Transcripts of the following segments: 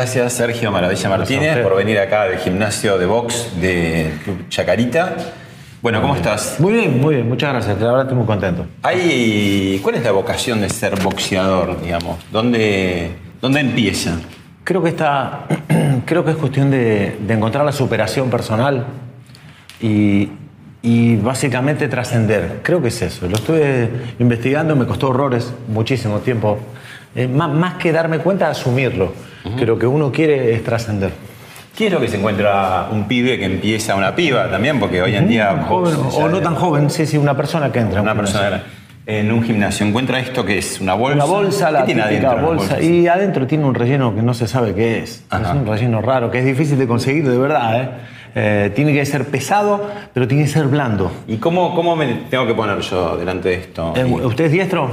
Gracias Sergio Maravilla Martínez por venir acá del gimnasio de box de Club Chacarita. Bueno, ¿cómo estás? Muy bien, muy bien, muchas gracias. La verdad estoy muy contento. Hay, ¿Cuál es la vocación de ser boxeador, digamos? ¿Dónde, dónde empieza? Creo que está, creo que es cuestión de, de encontrar la superación personal y, y básicamente trascender. Creo que es eso. Lo estuve investigando, me costó horrores, muchísimo tiempo. Eh, más, más que darme cuenta, asumirlo. Que lo que uno quiere es trascender. ¿Qué es lo que se encuentra un pibe que empieza una piba también? Porque hoy en día... Joven, box, o ya- no tan joven, sí, sí, una persona que entra. Una gimnasio. persona en un gimnasio encuentra esto que es una bolsa. Una bolsa, la ¿Qué tiene adentro la bolsa. Y adentro tiene un relleno que no se sabe qué es. Ajá. Es un relleno raro, que es difícil de conseguir, de verdad. ¿eh? Eh, tiene que ser pesado, pero tiene que ser blando. ¿Y cómo, cómo me tengo que poner yo delante de esto? Eh, ¿Usted es diestro?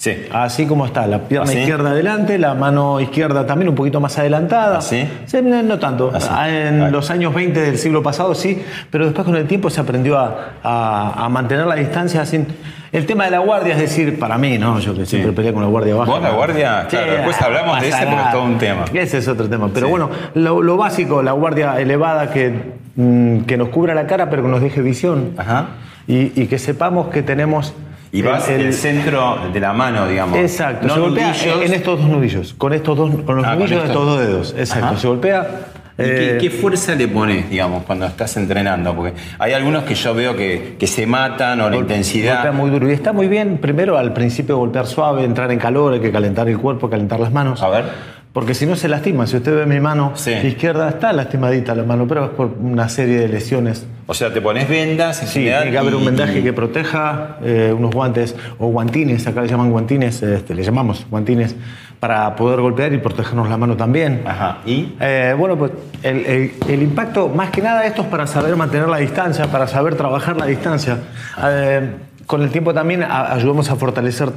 Sí. Así como está, la pierna ¿Así? izquierda adelante, la mano izquierda también un poquito más adelantada. ¿Así? Sí, no no tanto. ¿Así? Ah, En los años 20 del siglo pasado sí, pero después con el tiempo se aprendió a, a- a mantener la distancia sin... El tema de la guardia, es decir, para mí, ¿no? Yo que siempre peleé con la guardia baja. ¿Vos la guardia? Claro, después ah, hablamos de ese porque es nada. todo un tema. Ese es otro tema. Pero Sí. bueno, lo, lo básico, la guardia elevada que, mm, que nos cubra la cara pero que nos deje visión. Ajá. Y, y que sepamos que tenemos... Y vas el- el, el- centro de la mano, digamos. Exacto, No se golpea nudillos. en estos dos nudillos, con estos dos, con los Ah, con nudillos de estos. dos dedos. Exacto, Ajá. se golpea. ¿Y qué, eh, qué fuerza le pones, digamos, cuando estás entrenando? Porque hay algunos que yo veo que, que se matan o la intensidad. Golpea muy duro. Y está muy bien, primero al principio golpear suave, entrar en calor, hay que calentar el cuerpo, calentar las manos. A ver. Porque si no se lastima. Si usted ve mi mano Sí. izquierda, está lastimadita la mano, pero es por una serie de lesiones. O sea, te pones vendas en Sí, general tiene que haber un vendaje y- que proteja, eh, unos guantes o guantines, acá le llaman guantines, este, le llamamos guantines, para poder golpear y protegernos la mano también. Ajá. ¿Y? Eh, bueno, pues el, el- el impacto, más que nada esto es para saber mantener la distancia, para saber trabajar la distancia. Eh, con el tiempo también ayudamos a fortalecer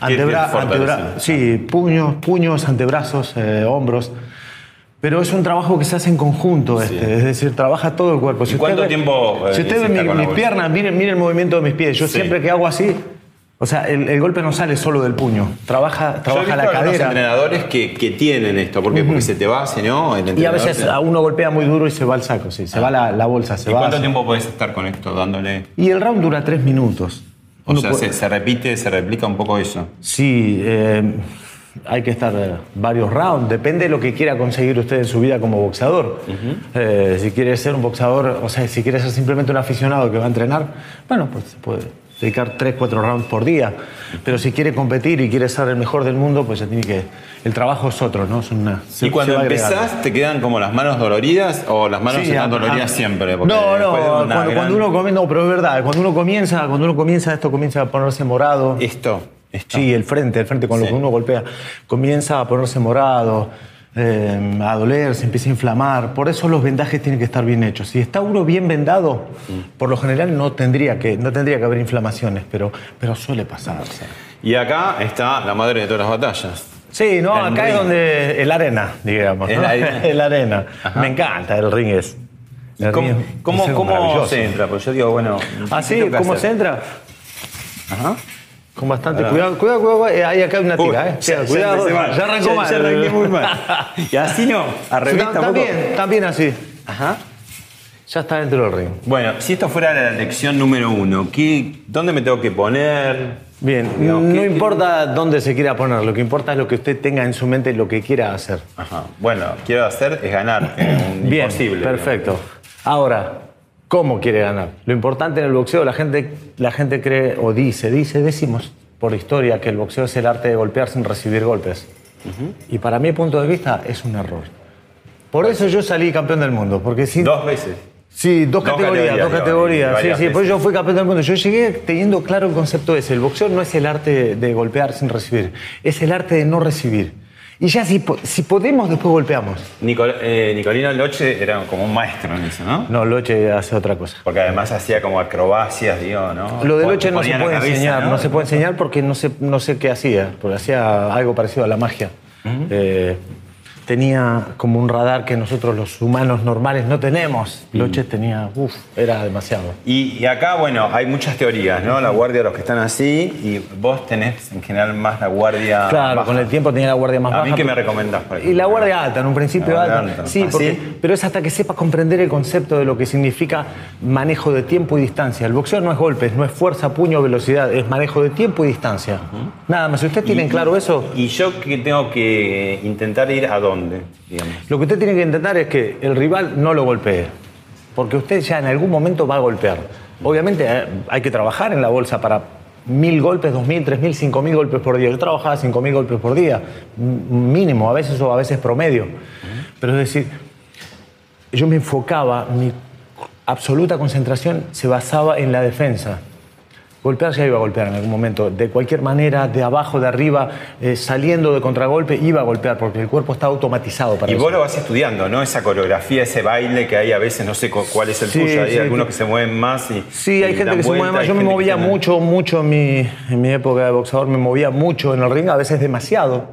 antebra- qué fortalecer? antebra- sí, puños, puños, antebrazos, hombros. Pero es un trabajo que se hace en conjunto, Sí. este, es decir, trabaja todo el cuerpo. ¿Y cuánto ve- tiempo, eh, si usted ve mi- mis bolsa? piernas, mire, mire el movimiento de mis pies. Yo Sí. siempre que hago así, o sea, el, el golpe no sale solo del puño, trabaja, Yo he trabaja visto la cadera. entrenadores que, que tienen esto. ¿Por qué? Porque se te va, ¿sí, ¿no? El Y a veces a uno golpea muy duro y se va al saco, sí, se va la, la bolsa, se ¿Y va. cuánto tiempo puedes estar con esto dándole? Y el round dura tres minutos. O Uno sea, puede- se, se repite, se replica un poco eso. Sí, eh, hay que estar eh, varios rounds, depende de lo que quiera conseguir usted en su vida como boxeador. Eh, si quiere ser un boxeador, o sea, si quiere ser simplemente un aficionado que va a entrenar, bueno, pues se puede dedicar tres, cuatro rounds por día. Pero si quiere competir y quiere ser el mejor del mundo, pues ya tiene que... El trabajo es otro, ¿no? Es una, se- ¿Y cuando empezás te quedan como las manos doloridas o las manos Sí, están doloridas a- siempre? No, no, cuando, gran- cuando uno comienza, no, pero es verdad, cuando uno comienza, cuando uno comienza esto comienza a ponerse morado. Esto. Sí, el frente, el frente con Sí. lo que uno golpea, comienza a ponerse morado, eh, a doler, se empieza a inflamar. Por eso los vendajes tienen que estar bien hechos. Si está uno bien vendado, por lo general no tendría que, no tendría que haber inflamaciones, pero, pero suele pasar. Y acá está la madre de todas las batallas. Sí, no, El acá ring. es donde el arena, digamos. El ¿no? arena. El arena. Ajá. Me encanta el ring es. ¿Y el ¿Cómo, ring es- cómo, es se entra? Pues yo digo, bueno. ¿Ah, ¿qué sí? tengo que ¿Cómo hacer? se entra? Ajá. Con bastante Ahora. cuidado, cuidado, cuidado, eh, ahí acá hay una Uy, tica, ¿eh? ya- ya cuidado, mal. ya arrancó Ya- mal. ya arranqué muy mal. Y así no, al revés Tam- tampoco. También, también así. Ajá. ya está dentro del ring. Bueno, si esto fuera la lección número uno, ¿qué, ¿dónde me tengo que poner? Bien, Digamos, no ¿qué- importa dónde se quiera poner, lo que importa es lo que usted tenga en su mente, lo que quiera hacer. Ajá. Bueno, quiero hacer es ganar. un Bien, imposible. perfecto. Ahora, ¿cómo quiere ganar? Lo importante en el boxeo, la gente, la gente cree o dice, dice, decimos por historia que el boxeo es el arte de golpear sin recibir golpes. Y para mi punto de vista es un error. Por eso yo salí campeón del mundo, porque si Dos veces. Sí, dos, Dos categorías, categorías, dos categorías. Sí, sí, veces. yo fui campeón del mundo. Yo llegué teniendo claro el concepto ese. El boxeo no es el arte de golpear sin recibir, es el arte de no recibir. Y ya si, si podemos, después golpeamos. Nicol- eh, Nicolino Loche era como un maestro en eso, ¿no? No, Loche hace otra cosa. Porque además hacía como acrobacias, digo, ¿no? Lo de Loche no se puede cabeza, enseñar, ¿no? se puede enseñar porque no sé, no sé qué hacía, porque hacía algo parecido a la magia. Eh, tenía como un radar que nosotros los humanos normales no tenemos. Loche tenía, uff, era demasiado. Y, y acá, bueno, hay muchas teorías, ¿no? La guardia, los que están así, y vos tenés en general más la guardia. Claro, baja. con el tiempo tenía la guardia más ¿A baja. mí qué me recomendás? por Y la guardia alta, en un principio alta. alta. Sí, ¿Ah, porque- sí? pero es hasta que sepas comprender el concepto de lo que significa manejo de tiempo y distancia. El boxeo no es golpes, no es fuerza, puño, velocidad, es manejo de tiempo y distancia. Nada más. Si usted tiene Y- claro eso, ¿Y yo que tengo que intentar ir a dónde? Lo que usted tiene que intentar es que el rival no lo golpee. Porque usted ya en algún momento va a golpear. Obviamente eh, hay que trabajar en la bolsa para mil golpes, dos mil, tres mil, cinco mil golpes por día. Yo trabajaba cinco mil golpes por día, mínimo, a veces o a veces promedio. Pero es decir, yo me enfocaba, mi absoluta concentración se basaba en la defensa. Golpear ya iba a golpear en algún momento, de cualquier manera, de abajo, de arriba, eh, saliendo de contragolpe, iba a golpear porque el cuerpo está automatizado para Y eso. vos lo vas estudiando, ¿no? Esa coreografía, ese baile que hay a veces, no sé cu- cuál es el Sí, tuyo, hay sí, algunos que- se mueven más y. Sí, hay y gente que se mueve vuelta, más. Yo me movía mucho, mucho en mi, en mi época de boxeador, me movía mucho en el ring, a veces demasiado.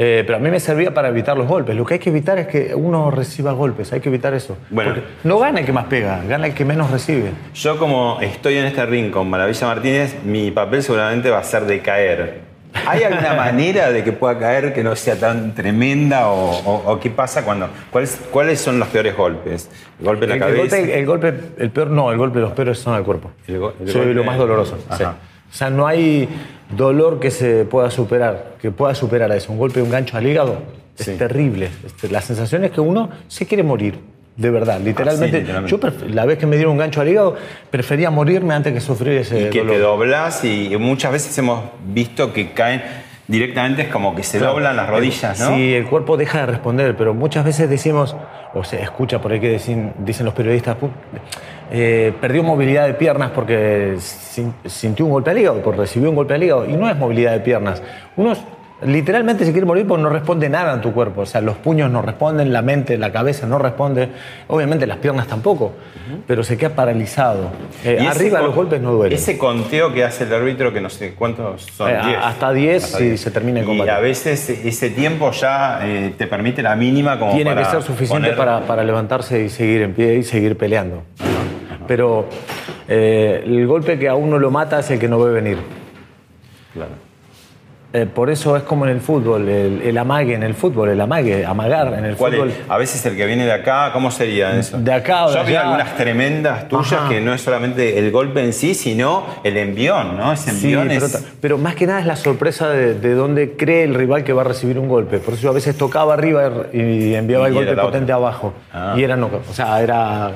Eh, pero a mí me servía para evitar los golpes. Lo que hay que evitar es que uno reciba golpes, hay que evitar eso. Bueno. Porque no gana el que más pega, gana el que menos recibe. Yo como estoy en este ring con Maravilla Martínez, mi papel seguramente va a ser de caer. ¿Hay alguna manera de que pueda caer que no sea tan tremenda o, o- o qué pasa cuando... ¿cuáles, ¿Cuáles son los peores golpes? ¿El golpe en la El, el cabeza? golpe, el golpe, el peor, no, el golpe, los peores son al cuerpo. El Soy golpe- lo más doloroso. Ajá. sí. O sea, no hay dolor que se pueda superar, que pueda superar a eso. Un golpe, un gancho al hígado Sí. es terrible. Este, la sensación es que uno se quiere morir. De verdad, literalmente. Ah, literalmente. Yo la vez que me dieron un gancho al hígado, prefería morirme antes que sufrir ese y que dolor. te doblas y muchas veces hemos visto que caen directamente, es como que se doblan las rodillas, ¿no? Sí, el cuerpo deja de responder, pero muchas veces decimos, o se escucha por ahí que dicen, dicen los periodistas, "Pu- eh, perdió movilidad de piernas porque sin- sintió un golpe al hígado, porque recibió un golpe al hígado, y no es movilidad de piernas. Uno literalmente se quiere morir porque no responde nada en tu cuerpo, o sea, los puños no responden, la mente, la cabeza no responde, obviamente las piernas tampoco, pero se queda paralizado. Eh, Y arriba los golpes no duelen. Ese conteo que hace el árbitro, que no sé cuántos son. Eh, 10. hasta 10 Hasta si 10. se termina el Y combate. a veces ese tiempo ya eh, te permite la mínima como tiene para que ser suficiente poner- para, para levantarse y seguir en pie y seguir peleando. Pero eh, el golpe que a uno lo mata es el que no ve venir. Claro. Eh, por eso es como en el fútbol, el, el amague en el fútbol, el amague, amagar en el ¿Cuál fútbol. es? A veces el que viene de acá, ¿cómo sería eso? De acá o de Yo allá. algunas tremendas tuyas Ajá. que no es solamente el golpe en sí, sino el envión, ¿no? Ese Sí, envión pero, es... ta- pero más que nada es la sorpresa de, de dónde cree el rival que va a recibir un golpe. Por eso yo a veces tocaba arriba y enviaba Y el golpe potente otra. abajo. Ah. Y era, no, o sea, era,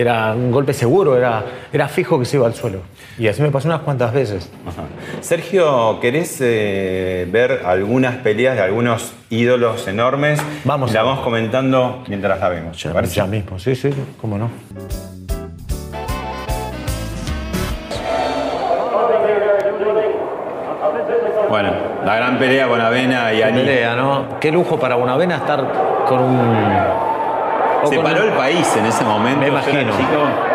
era un golpe seguro, era, era fijo que se iba al suelo. Y así me pasó unas cuantas veces. Ajá. Sergio, ¿querés eh, ver algunas peleas de algunos ídolos enormes? Vamos La vamos comentando mientras la vemos. ¿te Ya, ya mismo, sí, sí, cómo no. Bueno, la gran pelea con Avena y Qué Ani. pelea, ¿no? Qué lujo para Bonavena estar con un. Se paró el país en ese momento. Me imagino. chico.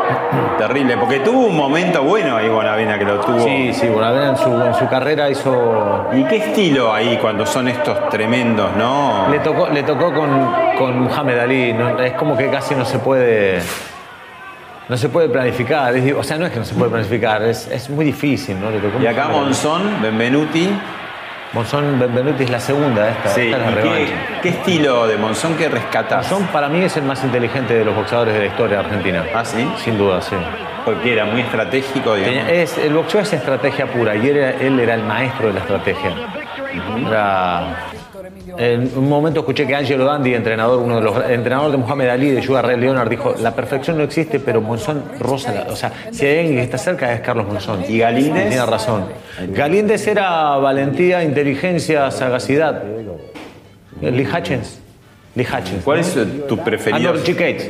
Terrible, porque tuvo un momento bueno ahí Bonavena que lo tuvo. Sí, sí, Bonavena en su, en su carrera hizo. ¿Y qué estilo ahí cuando son estos tremendos, no? Le tocó, le tocó con, con Muhammad Ali, ¿no? es como que casi no se puede. No se puede planificar, es o sea, no es que no se puede planificar, es, es muy difícil, ¿no? Le tocó Y acá. Monzón, Benvenuti. Monzón Benvenuti es la segunda, esta, Sí, esta es la ¿y qué, revancha. qué estilo de Monzón que rescatas? Monzón para mí es el más inteligente de los boxeadores de la historia de Argentina. Ah, ¿sí? Sin duda, sí. Porque era muy estratégico, digamos. Es, el boxeo es estrategia pura y él era, él era el maestro de la estrategia. Era- en un momento escuché que Angelo Dandi, entrenador, uno de los el entrenador de Muhammad Ali, de Sugar Ray Leonard, dijo: La perfección no existe, pero Monzón rosa. la-". o sea, si alguien está cerca es Carlos Monzón. ¿Y Galíndez? Tiene razón. Galíndez era valentía, inteligencia, sagacidad. Lee Hutchins. Lee Hutchins. ¿Cuál es tu preferido? Arnold G. Cates.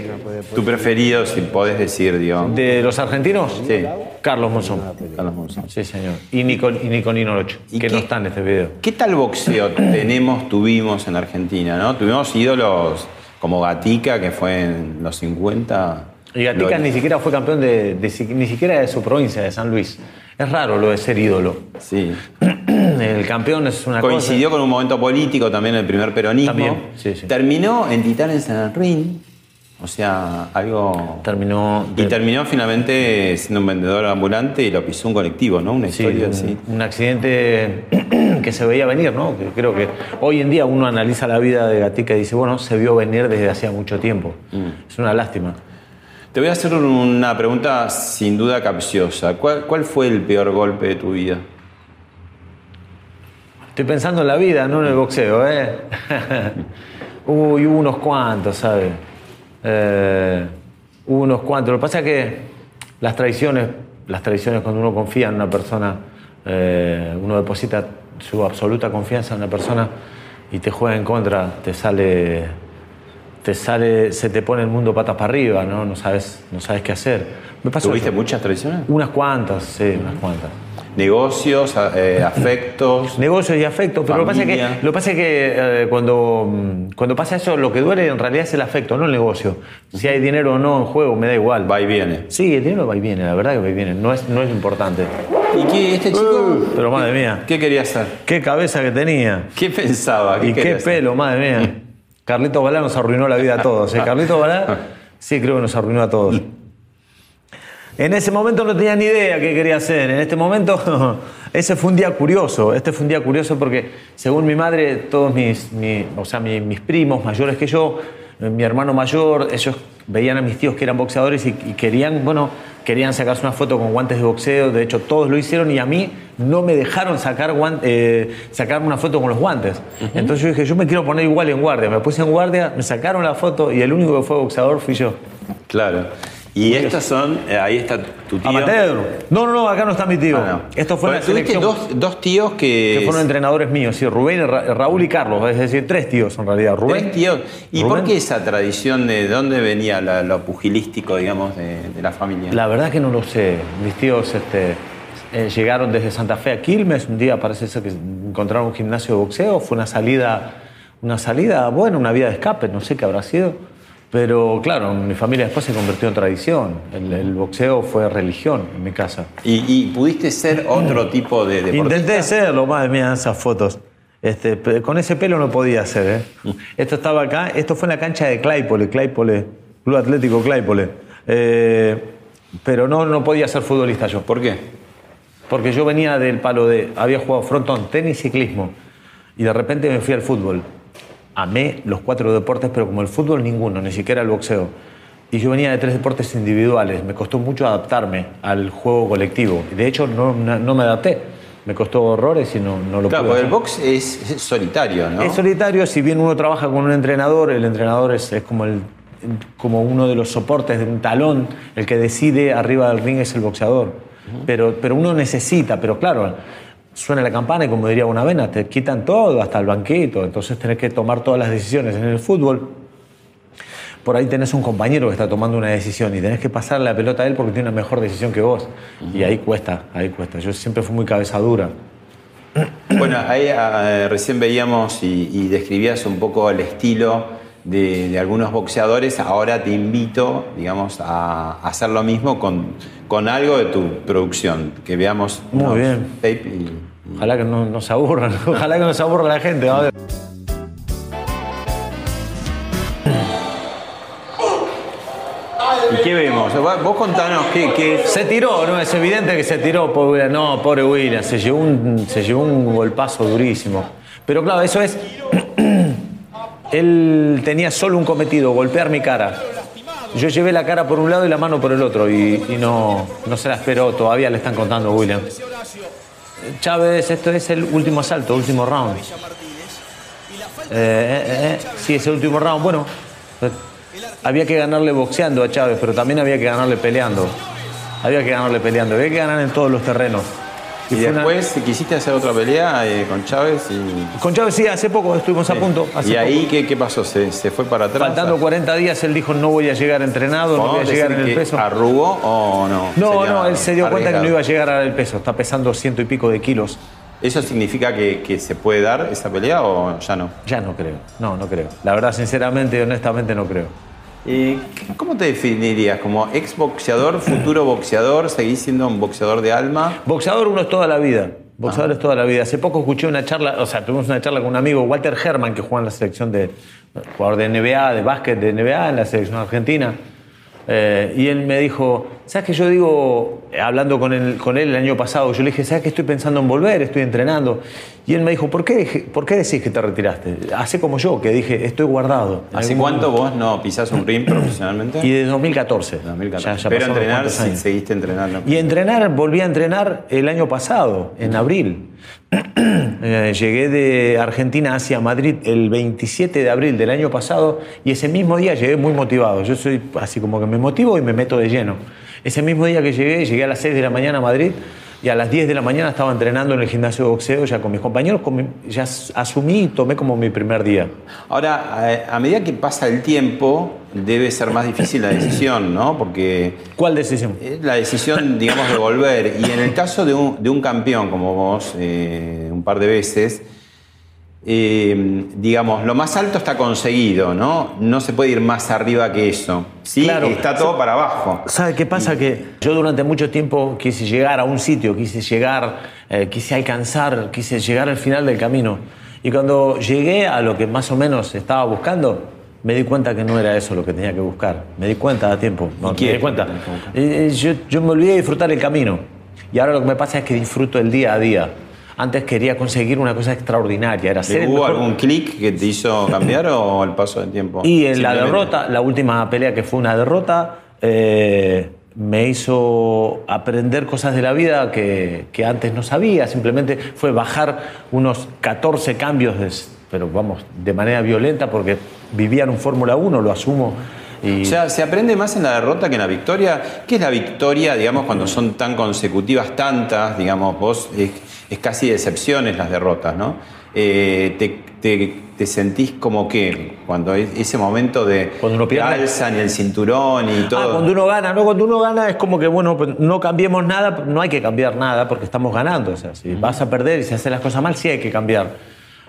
Tu preferido, si podés decir, digamos. ¿De los argentinos? Sí. Carlos Monzón. Carlos Monzón. Sí, señor. Y Nico, y Nico Ninorocho, ¿Y que qué- no está en este video. ¿Qué tal boxeo tenemos, tuvimos en Argentina, no? Tuvimos ídolos como Gatica, que fue en los 50. Y Gatica ni siquiera fue campeón de, de ni siquiera de su provincia, de San Luis. Es raro lo de ser ídolo. Sí. El campeón es una Coincidió con un momento político también, el primer peronismo. También, sí, sí. Terminó en Titanes en el ring. O sea, algo. Terminó. Y de- terminó finalmente siendo un vendedor ambulante y lo pisó un colectivo, ¿no? Una sí, historia un, así. un accidente que se veía venir, ¿no? Que creo que hoy en día uno analiza la vida de Gatica y dice, bueno, se vio venir desde hacía mucho tiempo. Mm. Es una lástima. Te voy a hacer una pregunta sin duda capciosa. ¿Cuál, cuál fue el peor golpe de tu vida? Estoy pensando en la vida, no en el boxeo, ¿eh? Uy, hubo unos cuantos, ¿sabes? Eh, hubo unos cuantos. Lo que pasa es que las traiciones, las traiciones cuando uno confía en una persona, eh, uno deposita su absoluta confianza en una persona y te juega en contra, te sale, te sale, se te pone el mundo patas para arriba, ¿no? No sabes, no sabes qué hacer. Me pasó ¿Tuviste eso. muchas traiciones? unas cuantas, sí, unas cuantas. Negocios, eh, afectos. Negocios y afecto, pero lo que pasa es que, lo pasa es que eh, cuando, mm, cuando pasa eso, lo que duele en realidad es el afecto, no el negocio. Si hay dinero o no en juego, me da igual. Va y viene. Sí, el dinero va y viene, la verdad que va y viene, no es, no es importante. ¿Y qué, este chico? Pero madre mía, ¿Qué quería hacer? qué cabeza que tenía. ¿Qué pensaba? Y qué quería hacer? pelo, madre mía. Carlitos Balá nos arruinó la vida a todos. ¿eh? Carlitos Balá, sí creo que nos arruinó a todos. En ese momento no tenía ni idea qué quería hacer. En este momento, ese fue un día curioso. Este fue un día curioso porque, según mi madre, todos mis, mi- o sea, mi- mis primos mayores que yo, mi hermano mayor, ellos veían a mis tíos que eran boxeadores y, y querían, bueno, querían sacarse una foto con guantes de boxeo. De hecho, todos lo hicieron y a mí no me dejaron sacar eh, sacarme una foto con los guantes. Entonces yo dije, yo me quiero poner igual en guardia. Me puse en guardia, me sacaron la foto y el único que fue boxeador fui yo. Claro. Y estos son, eh, ahí está tu tío. Amateur. No, no, no, acá no está mi tío. Ah, no. Esto fue Bueno, tuviste dos, dos tíos que. que fueron entrenadores míos, sí, Rubén, Ra- Raúl y Carlos, es decir, tres tíos en realidad. Rubén. Tres tíos. ¿Y Rubén. por qué esa tradición de dónde venía la- lo pugilístico, digamos, de, de la familia? La verdad que no lo sé. Mis tíos este, eh, llegaron desde Santa Fe a Quilmes. Un día parece ser que encontraron un gimnasio de boxeo. Fue una salida, una salida, bueno, una vía de escape, no sé qué habrá sido. Pero claro, mi familia después se convirtió en tradición. El, el boxeo fue religión en mi casa. ¿Y, y pudiste ser otro tipo de deportista? Intenté serlo, madre mía, esas fotos. Este, con ese pelo no podía hacer, ¿eh? Esto estaba acá, esto fue en la cancha de Claypole, Claypole, Club Atlético Claypole. Eh, pero no, no podía ser futbolista yo. ¿Por qué? Porque yo venía del palo de. Había jugado frontón, tenis, ciclismo. Y de repente me fui al fútbol. Amé los cuatro deportes, pero como el fútbol, ninguno, ni siquiera el boxeo. Y yo venía de tres deportes individuales. Me costó mucho adaptarme al juego colectivo. De hecho, no, no, me adapté. Me costó horrores y no, no lo Claro, pude el box es, es solitario, ¿no? Es solitario, si bien uno trabaja con un entrenador, el entrenador es, es como, el, como uno de los soportes de un talón, el que decide arriba del ring es el boxeador. pero, pero uno necesita, pero claro, suena la campana y como diría una vena, te quitan todo, hasta el banquito, entonces tenés que tomar todas las decisiones. En el fútbol, por ahí tenés un compañero que está tomando una decisión y tenés que pasarle la pelota a él porque tiene una mejor decisión que vos. Y ahí cuesta, ahí cuesta. Yo siempre fui muy cabeza dura. Bueno, ahí eh, recién veíamos y describías un poco el estilo de, de algunos boxeadores. Ahora te invito, digamos, a, hacer lo mismo con, con algo de tu producción. Que veamos Muy bien. tape y- Ojalá que no, no se aburran, ojalá que no se aburra la gente. ¿Y ¿Qué vemos? Vos contanos qué, qué- Se tiró, ¿no? Es evidente que se tiró, pobre. No, pobre William, se llevó un, se llevó un golpazo durísimo. Pero claro, eso es. Él tenía solo un cometido, golpear mi cara. Yo llevé la cara por un lado y la mano por el otro y, no, no se la esperó, todavía le están contando William. Chávez, esto es el último asalto, último round. Eh, eh, eh, sí, es el último round. Bueno, eh, había que ganarle boxeando a Chávez, pero también había que ganarle peleando. Había que ganarle peleando, había que ganar en todos los terrenos. Y fue una- después quisiste hacer otra pelea eh, con Chávez y. Con Chávez sí, hace poco estuvimos a punto. hace ¿Y ahí poco. qué, qué pasó? ¿Se, se fue para atrás? Faltando 40 días, él dijo no voy a llegar entrenado, no voy a ¿Podemos llegar en el peso. ¿Arrugó o no? No, no, él se dio cuenta que no iba a llegar al peso. Está pesando ciento y pico de kilos. ¿Eso significa que, que se puede dar esa pelea o ya no? Ya no creo. No, no creo. La verdad, sinceramente y honestamente, no creo. ¿Y cómo te definirías? ¿Como ex boxeador, futuro boxeador? ¿Seguís siendo un boxeador de alma? Boxeador uno es toda la vida. Boxeador es toda la vida. Hace poco escuché una charla, o sea, tuvimos una charla con un amigo, Walter Herman, que juega en la selección de. jugador de NBA, de básquet de NBA, en la selección argentina. Eh, y él me dijo, ¿sabes qué yo digo, eh, hablando con él, con él el año pasado, yo le dije, ¿sabes que estoy pensando en volver, estoy entrenando? Y él me dijo, ¿por qué, ¿por qué decís que te retiraste? Hace como yo, que dije, estoy guardado. ¿Hace cuánto momento. vos no pisás un ring profesionalmente? Y de 2014. 2014. Ya- ya Pero entrenar, sí, seguiste entrenando. Y entrenar, volví a entrenar el año pasado, en abril. Eh, Llegué de Argentina hacia Madrid el 27 de abril del año pasado y ese mismo día llegué muy motivado. Yo soy así como que me motivo y me meto de lleno. Ese mismo día que llegué, llegué a las 6 de la mañana a Madrid y a las 10 de la mañana estaba entrenando en el gimnasio de boxeo ya con mis compañeros. con mi- ya as- asumí y tomé como mi primer día. Ahora, a, a medida que pasa el tiempo, debe ser más difícil la decisión, ¿no? Porque ¿Cuál decisión? es la decisión, digamos, de volver. Y en el caso de un, de un campeón como vos, eh, un par de veces, eh, digamos, lo más alto está conseguido, ¿no? No se puede ir más arriba que eso. Sí, Claro. está todo para abajo. ¿Sabe qué pasa? Que yo durante mucho tiempo quise llegar a un sitio, quise llegar, eh, quise alcanzar, quise llegar al final del camino. Y cuando llegué a lo que más o menos estaba buscando, me di cuenta que no era eso lo que tenía que buscar. Me di cuenta a tiempo. No, ¿Y me di cuenta. Eh, eh, yo, yo me olvidé de disfrutar el camino. Y ahora lo que me pasa es que disfruto el día a día. Antes quería conseguir una cosa extraordinaria, era ser ¿Hubo mejor- algún clic que te hizo cambiar o el paso del tiempo? y en la derrota, la última pelea que fue una derrota, eh, me hizo aprender cosas de la vida que, que antes no sabía. Simplemente fue bajar unos 14 cambios, de- pero vamos, de manera violenta, porque vivía en un Fórmula 1, lo asumo. Y O sea, ¿se aprende más en la derrota que en la victoria? ¿Qué es la victoria, digamos, cuando son tan consecutivas, tantas, digamos, vos, es, casi de excepciones las derrotas, ¿no? Eh, te, te- te sentís como que cuando es ese momento de Cuando uno pierde. alzan el cinturón y todo. Ah, cuando uno gana, no, cuando uno gana es como que, bueno, pues no cambiemos nada, no hay que cambiar nada porque estamos ganando. O sea, si vas a perder y si haces las cosas mal, sí hay que cambiar.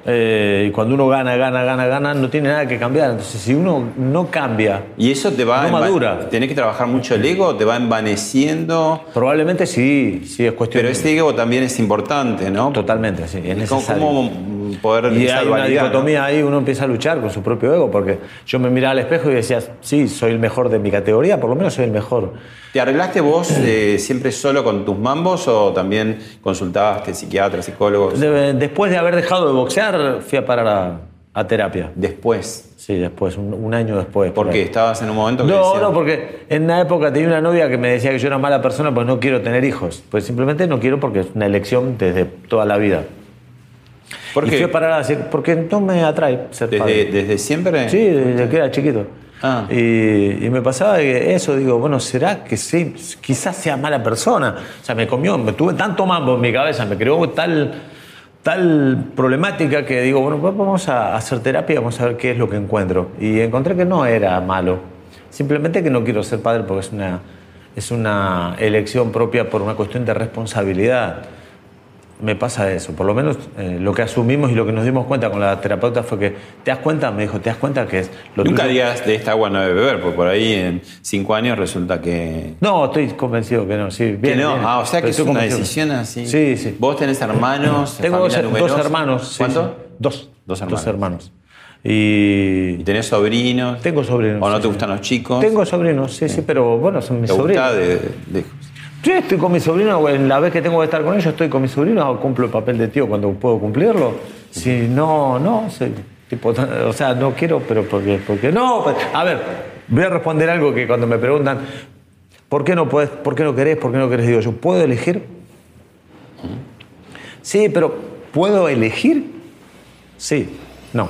Eh, y cuando uno gana, gana, gana, gana, no tiene nada que cambiar. Entonces, si uno no cambia, y eso te va No madura. Tenés que trabajar mucho el ego, te va envaneciendo. probablemente sí, sí es cuestión Pero ese ego también es importante, ¿no? Totalmente, sí, es ¿Cómo, necesario. cómo poder Y hay una dualidad, ¿no? dicotomía ahí, uno empieza a luchar con su propio ego, porque yo me miraba al espejo y decía, sí, soy el mejor de mi categoría, por lo menos soy el mejor. ¿Te arreglaste vos eh, siempre solo con tus mambos o también consultaste psiquiatras, psicólogos? De- después de haber dejado de boxear, fui a parar a, a terapia. Después. Sí, después, un, un año después. por Porque ahí. estabas en un momento que No, no, porque en una época tenía una novia que me decía que yo era mala persona pues no quiero tener hijos. Pues simplemente no quiero porque es una elección desde toda la vida. ¿Por y fui a parar a decir, porque no me atrae ser ¿Desde, padre. desde siempre? Sí, desde que era chiquito. Ah. Y, y me pasaba eso, digo, bueno, ¿será que sí? Quizás sea mala persona. O sea, me comió, me tuve tanto mambo en mi cabeza, me creó tal, tal problemática que digo, bueno, pues vamos a hacer terapia, vamos a ver qué es lo que encuentro. Y encontré que no era malo. Simplemente que no quiero ser padre porque es una, es una elección propia por una cuestión de responsabilidad. Me pasa eso, por lo menos eh, lo que asumimos y lo que nos dimos cuenta con la terapeuta fue que, ¿te das cuenta? Me dijo, ¿te das cuenta que es lo Nunca tuyo? digas de esta agua no debe beber, porque por ahí en cinco años resulta que... No, estoy convencido que no, sí. que Bien, no. bien. Ah, o sea que es una decisión así. Sí, sí. ¿Vos tenés hermanos? Tengo dos, dos hermanos. sí, ¿Cuánto? sí. Dos. Dos hermanos. hermanos. ¿Y tenés sobrinos? Tengo sobrinos. ¿O no te gustan los chicos? Tengo sobrinos, sí, sí, pero bueno, son mis ¿Te sobrinos. gusta de, de- Yo estoy con mis sobrinos, en la vez que tengo que estar con ellos, estoy con mis sobrinos, cumplo el papel de tío cuando puedo cumplirlo. Si no, no, tipo, o sea, no quiero, pero porque, porque no. A ver, voy a responder algo que cuando me preguntan, ¿por qué no puedes, por qué no querés, por qué no querés? Yo puedo elegir. Sí, pero ¿puedo elegir? Sí, no.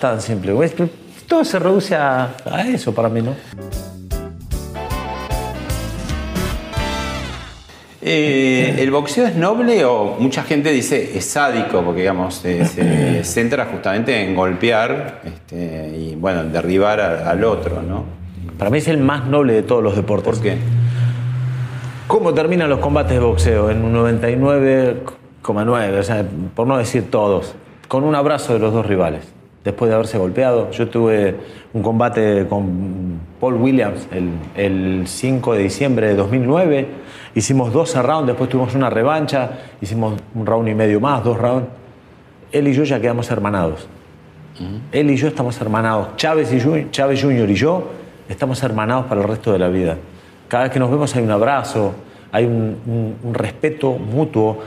Tan simple. Todo se reduce a eso para mí, ¿no? Eh, ¿El boxeo es noble o mucha gente dice es sádico? Porque, digamos, eh, se centra justamente en golpear este, y, bueno, en derribar a- al otro, ¿no? Para mí es el más noble de todos los deportes. ¿Por qué? ¿Cómo terminan los combates de boxeo? En un 99,9, o sea, por no decir todos, con un abrazo de los dos rivales, después de haberse golpeado. Yo tuve un combate con Paul Williams el, el 5 de diciembre de 2009, hicimos 12 rounds, después tuvimos una revancha, hicimos un round y medio más, dos rounds. Él y yo ya quedamos hermanados. Él y yo estamos hermanados. Chávez, y Chávez Jr. y yo estamos hermanados para el resto de la vida. Cada vez que nos vemos hay un abrazo, hay un, un- un respeto mutuo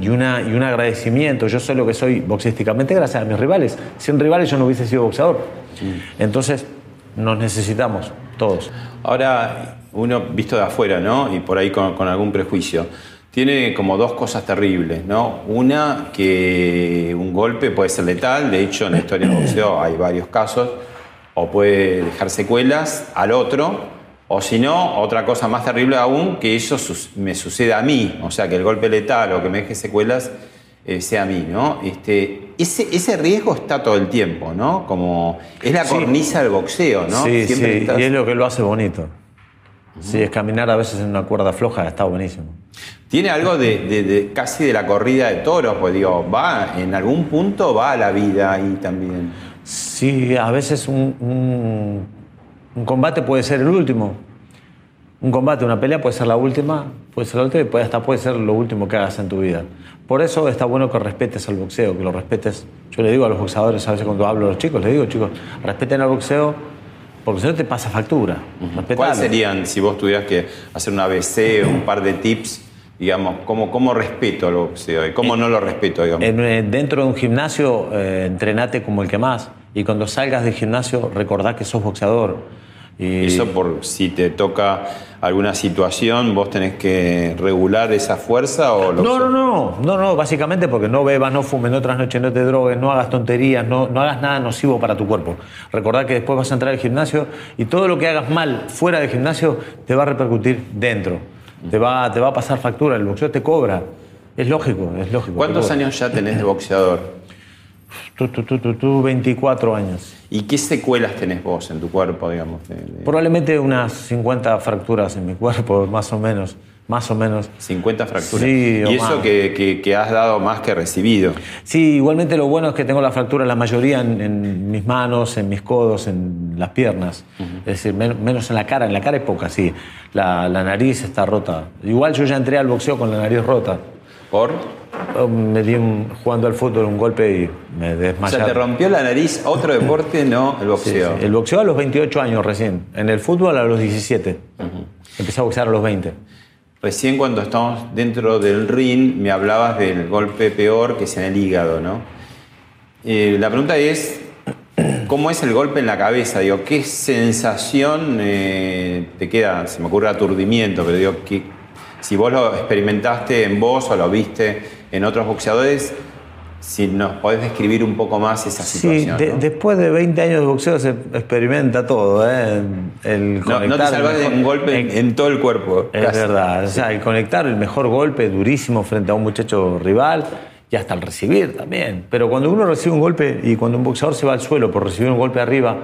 y, una, y un agradecimiento. Yo soy lo que soy boxísticamente gracias a mis rivales. Sin rivales yo no hubiese sido boxeador. Entonces nos necesitamos todos. Ahora, uno visto de afuera, ¿no? Y por ahí con, con algún prejuicio, tiene como dos cosas terribles, ¿no? Una, que un golpe puede ser letal, de hecho en la historia del boxeo hay varios casos, o puede dejar secuelas al otro, o si no, otra cosa más terrible aún, que eso me suceda a mí, o sea, que el golpe letal o que me deje secuelas eh, sea a mí, ¿no? Este, ese, ese riesgo está todo el tiempo, ¿no? Como es la Sí. cornisa del boxeo, ¿no? Sí, Siempre sí, estás- y es lo que lo hace bonito. Sí, es caminar a veces en una cuerda floja, está buenísimo. Tiene algo de, de- de casi de la corrida de toros, pues digo, va, en algún punto va a la vida ahí también. Sí, a veces un, un- un combate puede ser el último. Un combate, una pelea puede ser la última, puede ser la última y puede, hasta puede ser lo último que hagas en tu vida. Por eso está bueno que respetes al boxeo, que lo respetes. Yo le digo a los boxeadores, a veces cuando hablo a los chicos, les digo, chicos, respeten al boxeo, porque si no te pasa factura. Respetalo. ¿Cuáles serían, si vos tuvieras que hacer un ABC o un par de tips, digamos, cómo, cómo respeto al boxeo y cómo no lo respeto, digamos? En, eh, dentro de un gimnasio, eh, entrenate como el que más. Y cuando salgas del gimnasio, recordá que sos boxeador. Y Eso por si te toca alguna situación, vos tenés que regular esa fuerza o lo No, no, no, no, no, básicamente porque no bebas, no fumes, no trasnoches, no te drogues, no hagas tonterías, no, no hagas nada nocivo para tu cuerpo. Recordá que después vas a entrar al gimnasio y todo lo que hagas mal fuera del gimnasio te va a repercutir dentro. Te va, te va a pasar factura, el boxeo te cobra. Es lógico, es lógico. ¿Cuántos años ya tenés de boxeador? Tú, tú, tú, tú, tú, 24 años. ¿Y qué secuelas tenés vos en tu cuerpo, digamos? de- de- Probablemente unas 50 fracturas en mi cuerpo, más o menos. Más o menos. 50 fracturas. Sí, o y eso que, que- que has dado más que recibido. Sí, igualmente lo bueno es que tengo la fractura, la mayoría en, en mis manos, en mis codos, en las piernas. Es decir, men- menos en la cara. En la cara es poca, sí. La, la nariz está rota. Igual yo ya entré al boxeo con la nariz rota. ¿Por? Oh, Me di un- jugando al fútbol un golpe y me O desmayé. sea, te rompió la nariz otro deporte, no el boxeo. sí. El boxeo a los 28 años recién. En el fútbol a los 17. Empecé a boxear a los 20. Recién cuando estamos dentro del ring me hablabas del golpe peor que es en el hígado, ¿no? Eh, la pregunta es, ¿cómo es el golpe en la cabeza? Digo, ¿qué sensación eh, te queda? Se me ocurre aturdimiento, pero digo, que si vos lo experimentaste en vos o lo viste en otros boxeadores, si nos podés describir un poco más esa Sí, situación. de- ¿no? después de 20 años de boxeo se experimenta todo. ¿eh? El No, no te salvas de un golpe en, en todo el cuerpo. Es casi. verdad, o sea, el conectar el mejor golpe durísimo frente a un muchacho rival y hasta el recibir también. Pero cuando uno recibe un golpe y cuando un boxeador se va al suelo por recibir un golpe arriba,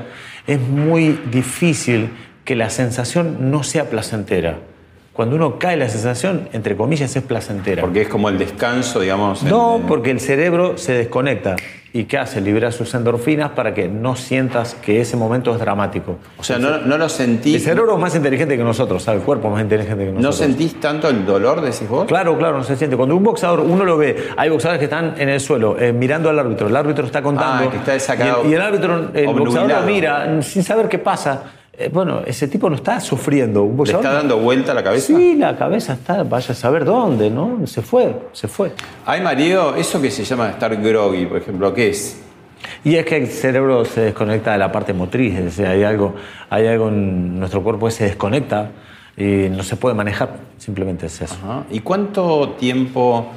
es muy difícil que la sensación no sea placentera. Cuando uno cae, la sensación, entre comillas, es placentera. Porque es como el descanso, digamos. No, porque el cerebro se desconecta. ¿Y qué hace? Libera sus endorfinas para que no sientas que ese momento es dramático. O sea, no, no lo sentís. El cerebro es más inteligente que nosotros, ¿sabe? El cuerpo es más inteligente que ¿No nosotros. sentís tanto el dolor, decís vos? Claro, claro, no se siente. Cuando un boxeador, uno lo ve, hay boxeadores que están en el suelo, eh, mirando al árbitro, el árbitro está contando. Ah, que está y, el, y el árbitro, el boxeador lo mira sin saber qué pasa. Eh, bueno, ese tipo no está sufriendo. ¿Le está dando vuelta la cabeza? Sí, la cabeza está, vaya a saber dónde, ¿no? Se fue, se fue. Ay, Mario, eso que se llama estar groggy, por ejemplo, ¿qué es? Y es que el cerebro se desconecta de la parte motriz, es decir, hay algo, hay algo en nuestro cuerpo que se desconecta y no se puede manejar, simplemente es eso. Ajá. ¿Y cuánto tiempo,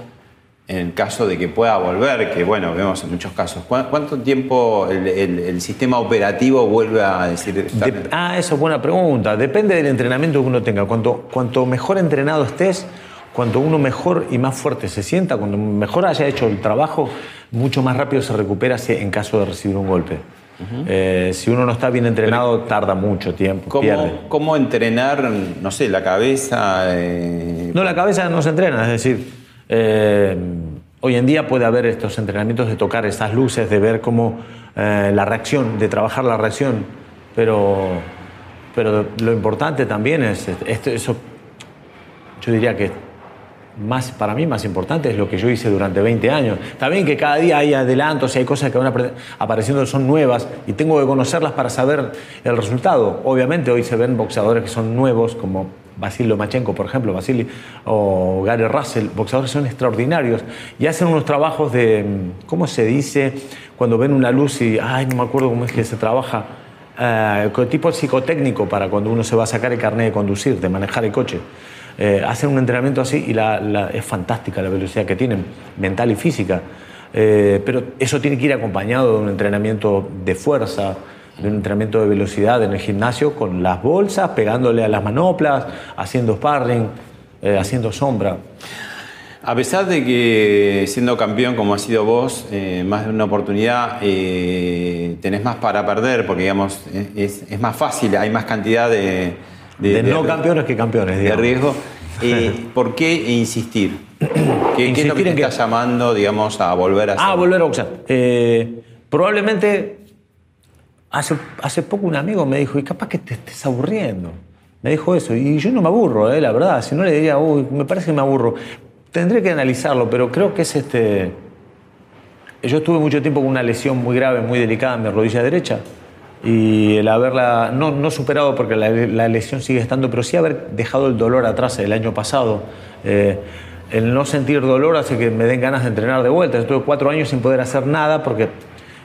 en caso de que pueda volver, que bueno, vemos en muchos casos, ¿cu- cuánto tiempo el, el- el sistema operativo vuelve a decir... ah, eso es buena pregunta. Depende del entrenamiento que uno tenga. Cuanto, cuanto mejor entrenado estés, cuanto uno mejor y más fuerte se sienta, cuando mejor haya hecho el trabajo, mucho más rápido se recupera en caso de recibir un golpe. Eh, si uno no está bien entrenado, tarda mucho tiempo, pierde. ¿Cómo, ¿Cómo entrenar, no sé, la cabeza? eh, No, la cabeza no se entrena, es decir, eh, hoy en día puede haber estos entrenamientos de tocar esas luces, de ver cómo eh, la reacción, de trabajar la reacción, pero, pero lo importante también es, eso, yo diría que más, para mí más importante es lo que yo hice durante 20 años. Bien que cada día hay adelantos y hay cosas que van apareciendo son nuevas y tengo que conocerlas para saber el resultado. Obviamente hoy se ven boxeadores que son nuevos, como Vasily Lomachenko, por ejemplo, Vasily o Gary Russell, boxeadores son extraordinarios y hacen unos trabajos de, ¿cómo se dice? Cuando ven una luz y, ay, no me acuerdo cómo es que se trabaja, eh, tipo psicotécnico para cuando uno se va a sacar el carnet de conducir, de manejar el coche. Eh, hacen un entrenamiento así y es fantástica la velocidad que tienen, mental y física. Eh, pero eso tiene que ir acompañado de un entrenamiento de fuerza, de un entrenamiento de velocidad en el gimnasio con las bolsas, pegándole a las manoplas, haciendo sparring, eh, haciendo sombra. A pesar de que siendo campeón como has sido vos, eh, más de una oportunidad, eh, tenés más para perder, porque digamos, es, es más fácil, hay más cantidad de, De, no campeones que campeones, de digamos. riesgo. Eh, ¿Por qué insistir? ¿Qué, qué es lo que te en está llamando, digamos, a volver a hacer? Ah, volver a boxear. Probablemente hace, hace poco un amigo me dijo, y capaz que te estés aburriendo. Me dijo eso, y yo no me aburro, eh, la verdad. Si no le diría, uy, me parece que me aburro. Tendré que analizarlo, pero creo que es este. Yo estuve mucho tiempo con una lesión muy grave, muy delicada en mi rodilla derecha. Y el haberla, no, no superado porque la, la lesión sigue estando, pero sí haber dejado el dolor atrás el año pasado. Eh, el no sentir dolor hace que me den ganas de entrenar de vuelta. Estuve cuatro años sin poder hacer nada porque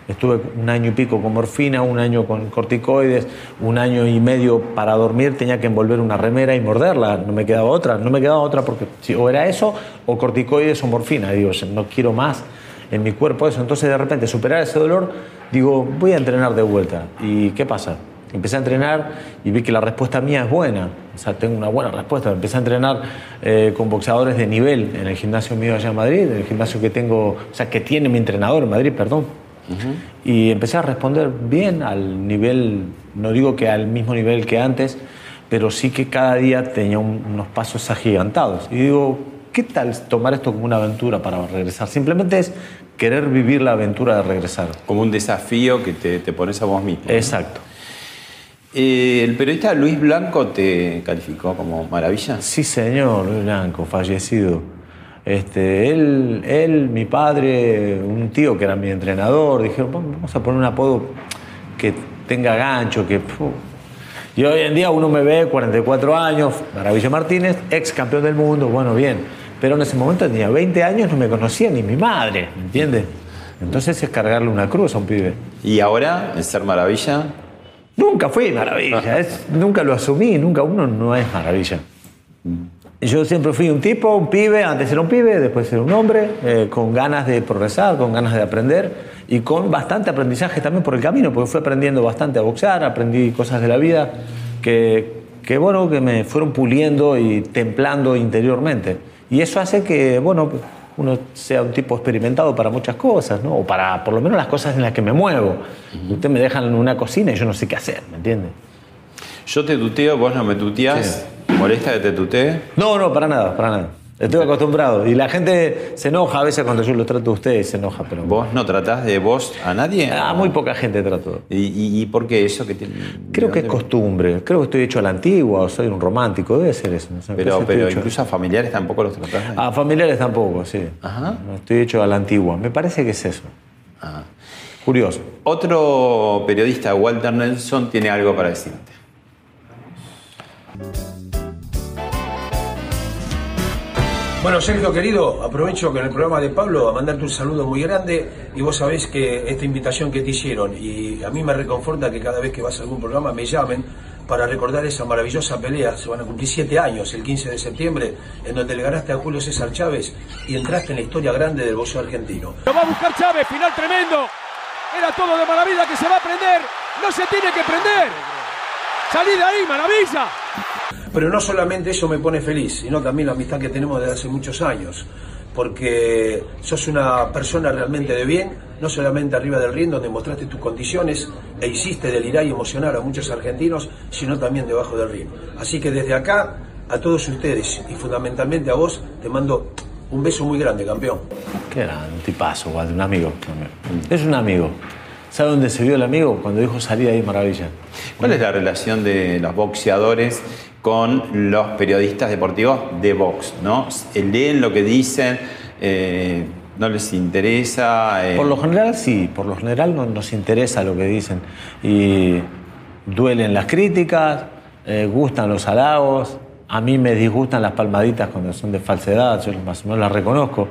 estuve un año y pico con morfina, un año con corticoides, un año y medio para dormir tenía que envolver una remera y morderla. No me quedaba otra, no me quedaba otra porque si, o era eso o corticoides o morfina. Digo, no quiero más en mi cuerpo eso. Entonces de repente superar ese dolor, digo, voy a entrenar de vuelta. ¿Y qué pasa? Empecé a entrenar y vi que la respuesta mía es buena. O sea, tengo una buena respuesta. Empecé a entrenar eh, con boxeadores de nivel en el gimnasio mío allá en Madrid, en el gimnasio que tengo, o sea, que tiene mi entrenador en Madrid, perdón. Y empecé a responder bien al nivel, no digo que al mismo nivel que antes, pero sí que cada día tenía un- unos pasos agigantados. Y digo, ¿qué tal tomar esto como una aventura para regresar? Simplemente es querer vivir la aventura de regresar. Como un desafío que te, te pones a vos mismo. Exacto. Eh, ¿El periodista Luis Blanco te calificó como maravilla? Sí, señor, Luis Blanco, fallecido. Este, él, él, mi padre, un tío que era mi entrenador, dijeron, vamos a poner un apodo que tenga gancho, que... fu". Y hoy en día uno me ve, 44 años, Maravilla Martínez, ex campeón del mundo, bueno, bien. Pero en ese momento tenía 20 años, no me conocía ni mi madre, ¿me entiendes? Entonces es cargarle una cruz a un pibe. Y ahora, el ser maravilla, Nunca fui maravilla, es- nunca lo asumí, nunca uno no es maravilla. Yo siempre fui un tipo, un pibe, antes era un pibe, después era un hombre, eh, con ganas de progresar, con ganas de aprender y con bastante aprendizaje también por el camino, porque fui aprendiendo bastante a boxear, aprendí cosas de la vida que, que bueno, que me fueron puliendo y templando interiormente. Y eso hace que, bueno, uno sea un tipo experimentado para muchas cosas, ¿no? O para por lo menos las cosas en las que me muevo. Usted me dejan en una cocina y yo no sé qué hacer, ¿me entiende? Yo te tuteo, vos no me tuteás. ¿Molesta que te tutee? No, no, para nada, para nada. Estoy acostumbrado. Y la gente se enoja a veces cuando yo lo trato a ustedes, se enoja. Pero... ¿Vos no tratás de vos a nadie? Ah, muy poca gente trato. ¿Y, y, y por qué eso que tiene? Creo que es costumbre. Creo que estoy hecho a la antigua o soy un romántico. Debe ser eso. Pero, pero hecho- incluso a familiares tampoco los tratás. de- A familiares tampoco, sí. Ajá. Estoy hecho a la antigua. Me parece que es eso. Ah. Curioso. Otro periodista, Walter Nelson, tiene algo para decirte. Bueno, Sergio querido, aprovecho con el programa de Pablo a mandarte un saludo muy grande y vos sabés que esta invitación que te hicieron y a mí me reconforta que cada vez que vas a algún programa me llamen para recordar esa maravillosa pelea, se van a cumplir siete años el 15 de septiembre, en donde le ganaste a Julio César Chávez y entraste en la historia grande del boxeo argentino. Lo va a buscar Chávez, final tremendo. Era todo de maravilla que se va a prender. No se tiene que prender. Salí de ahí, maravilla. Pero no solamente eso me pone feliz, sino también la amistad que tenemos desde hace muchos años. Porque sos una persona realmente de bien, no solamente arriba del ring donde mostraste tus condiciones e hiciste delirar y emocionar a muchos argentinos, sino también debajo del ring. Así que desde acá, a todos ustedes y fundamentalmente a vos, te mando un beso muy grande, campeón. Que era un tipazo, Walter, un amigo. Es un amigo. ¿Sabe dónde se vio el amigo? Cuando dijo salí de ahí, maravilla. ¿Cuál es la relación de los boxeadores con los periodistas deportivos de box? ¿no? ¿Leen lo que dicen? Eh, ¿No les interesa? Eh, Por lo general sí, por lo general no nos interesa lo que dicen. Y duelen las críticas, eh, gustan los halagos, a mí me disgustan las palmaditas cuando son de falsedad, yo más o menos las reconozco.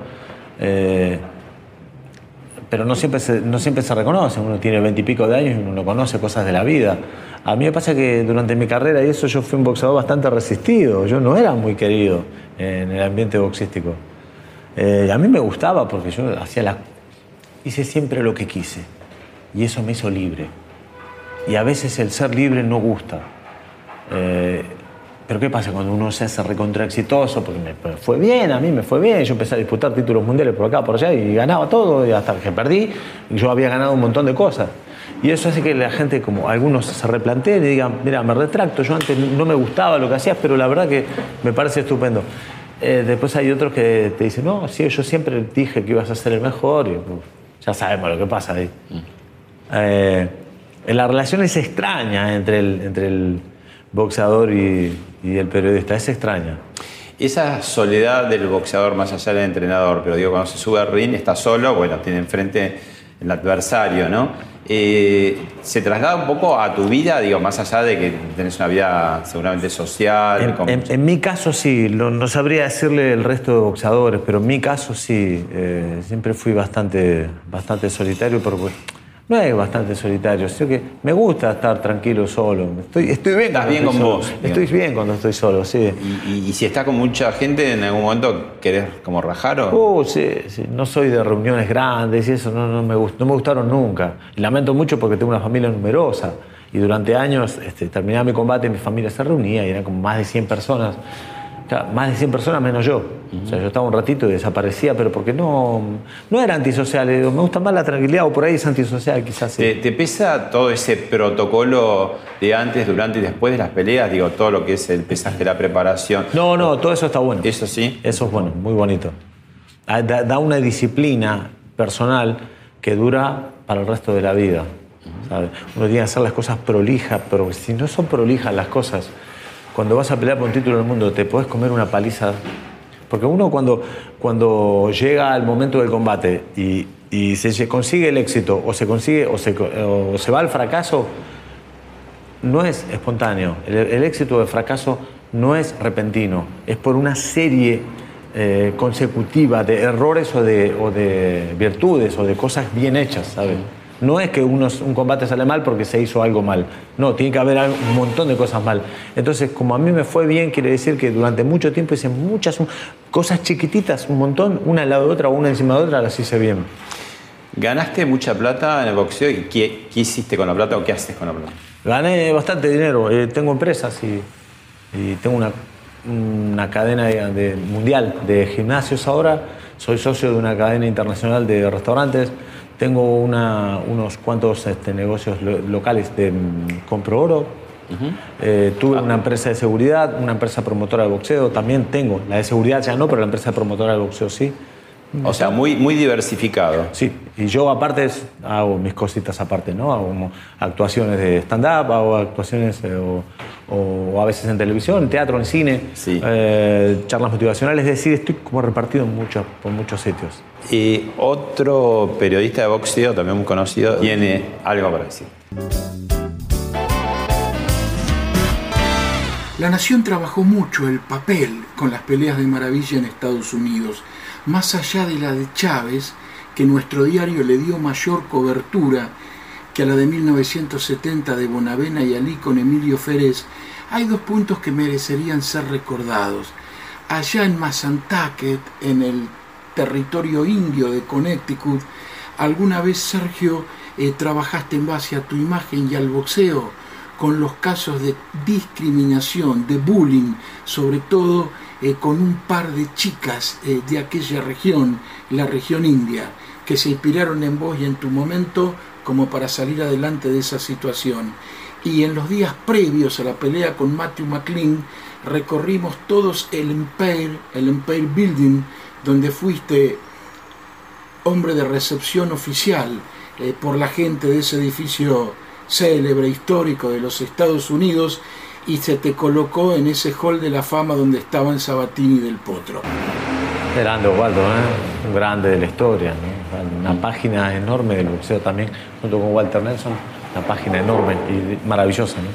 Pero no siempre, se, no siempre se reconoce, uno tiene veintipico de años y uno no conoce cosas de la vida. A mí me pasa que durante mi carrera y eso yo fui un boxeador bastante resistido, yo no era muy querido en el ambiente boxístico. Eh, a mí me gustaba porque yo hacía la... hice siempre lo que quise y eso me hizo libre. Y a veces el ser libre no gusta. Eh, pero ¿qué pasa cuando uno se hace recontra exitoso? Porque me fue bien, a mí me fue bien. Yo empecé a disputar títulos mundiales por acá, por allá y ganaba todo y hasta que perdí. Yo había ganado un montón de cosas. Y eso hace que la gente, como algunos se replanteen y digan, mira, me retracto, yo antes no me gustaba lo que hacías, pero la verdad que me parece estupendo. Eh, después hay otros que te dicen, no, sí, yo siempre dije que ibas a ser el mejor. Y, uf, ya sabemos lo que pasa ahí. Eh, la relación es extraña entre el, entre el boxeador y, y el periodista, es extraña. Esa soledad del boxeador más allá del entrenador, pero digo, cuando se sube al ring está solo, bueno, tiene enfrente el adversario, ¿no? Eh, ¿Se traslada un poco a tu vida, digo, más allá de que tenés una vida seguramente social? En, en- en mi caso sí, no, no sabría decirle el resto de boxeadores, pero en mi caso sí, eh, siempre fui bastante, bastante solitario, pero no es bastante solitario, sino que me gusta estar tranquilo solo. Estoy, estoy bien Estás bien estoy con solo. vos, Estoy digamos. bien cuando estoy solo, sí. y, si está con mucha gente, en algún momento querés como rajar o... Uh, sí, sí, no soy de reuniones grandes y eso no, no, me, gust- no me gustaron nunca. Y lamento mucho porque tengo una familia numerosa y durante años este, terminaba mi combate y mi familia se reunía y eran como más de 100 personas. Más de 100 personas menos yo. O sea, yo estaba un ratito y desaparecía, pero porque no, no era antisocial. Me gusta más la tranquilidad o por ahí es antisocial quizás. sí. ¿Te, te pesa todo ese protocolo de antes, durante y después de las peleas? Digo, todo lo que es el pesaje, la preparación. No, no, todo eso está bueno. Eso sí. Eso es bueno, muy bonito. Ah, Da, da una disciplina personal que dura para el resto de la vida. Uno tiene que hacer las cosas prolijas, pero si no son prolijas las cosas, cuando vas a pelear por un título del mundo, te puedes comer una paliza. Porque uno cuando, cuando llega al momento del combate y, y se consigue el éxito o se consigue o se, o se va al fracaso, no es espontáneo. El, el éxito o el fracaso no es repentino. Es por una serie eh, consecutiva de errores o de, o de virtudes o de cosas bien hechas, ¿sabes? No es que uno- un combate sale mal porque se hizo algo mal. No, tiene que haber un montón de cosas mal. Entonces, como a mí me fue bien, quiere decir que durante mucho tiempo hice muchas cosas chiquititas, un montón, una al lado de otra, una encima de otra, las hice bien. ¿Ganaste mucha plata en el boxeo? ¿Y qué, qué hiciste con la plata o qué haces con la plata? Gané bastante dinero. eh, tengo empresas y, y tengo una, una cadena de, de- mundial de gimnasios ahora. Soy socio de una cadena internacional de restaurantes. Tengo una- unos cuantos este, negocios lo- locales de mm, compro oro Eh, tuve una empresa de seguridad, una empresa promotora de boxeo, también tengo. La de seguridad ya no, pero la empresa promotora de boxeo sí. O sea, muy, muy diversificado. Sí, y yo aparte hago mis cositas aparte, ¿no? Hago como actuaciones de stand-up, hago actuaciones eh, o, o a veces en televisión, en teatro, en cine, Sí. eh, charlas motivacionales, es decir, estoy como repartido en muchos, por muchos sitios. Y otro periodista de boxeo, también muy conocido, tiene algo para decir. La Nación trabajó mucho el papel con las peleas de maravilla en Estados Unidos, más allá de la de Chávez, que nuestro diario le dio mayor cobertura que a la de 1970 de Bonavena y Ali con Emilio Ferez, hay dos puntos que merecerían ser recordados. Allá en Mazantaket, en el territorio indio de Connecticut, alguna vez Sergio eh, trabajaste en base a tu imagen y al boxeo con los casos de discriminación, de bullying, sobre todo eh, con un par de chicas eh, de aquella región, la región india, que se inspiraron en vos y en tu momento como para salir adelante de esa situación. Y en los días previos a la pelea con Matthew McLean, recorrimos todos el Empire, el Empire Building, donde fuiste hombre de recepción oficial eh, por la gente de ese edificio célebre, histórico de los Estados Unidos, y se te colocó en ese hall de la fama donde estaban Sabatini del Potro. Grande Osvaldo, ¿eh? un grande de la historia, ¿no? una página enorme del boxeo también, junto con Walter Nelson, una página enorme y maravillosa. ¿no?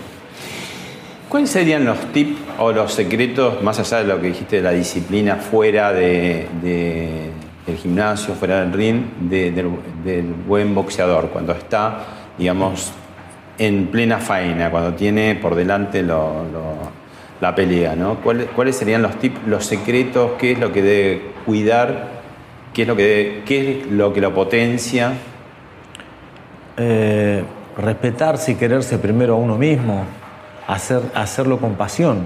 ¿Cuáles serían los tips o los secretos, más allá de lo que dijiste de la disciplina, fuera de, de- del gimnasio, fuera del ring, de- del, del buen boxeador, cuando está, digamos, en plena faena, cuando tiene por delante la pelea, ¿no? ¿Cuáles, ¿Cuáles serían los tips, los secretos? ¿Qué es lo que debe cuidar? ¿Qué es lo que, lo, potencia? Eh, respetarse y quererse primero a uno mismo, hacer, hacerlo con pasión,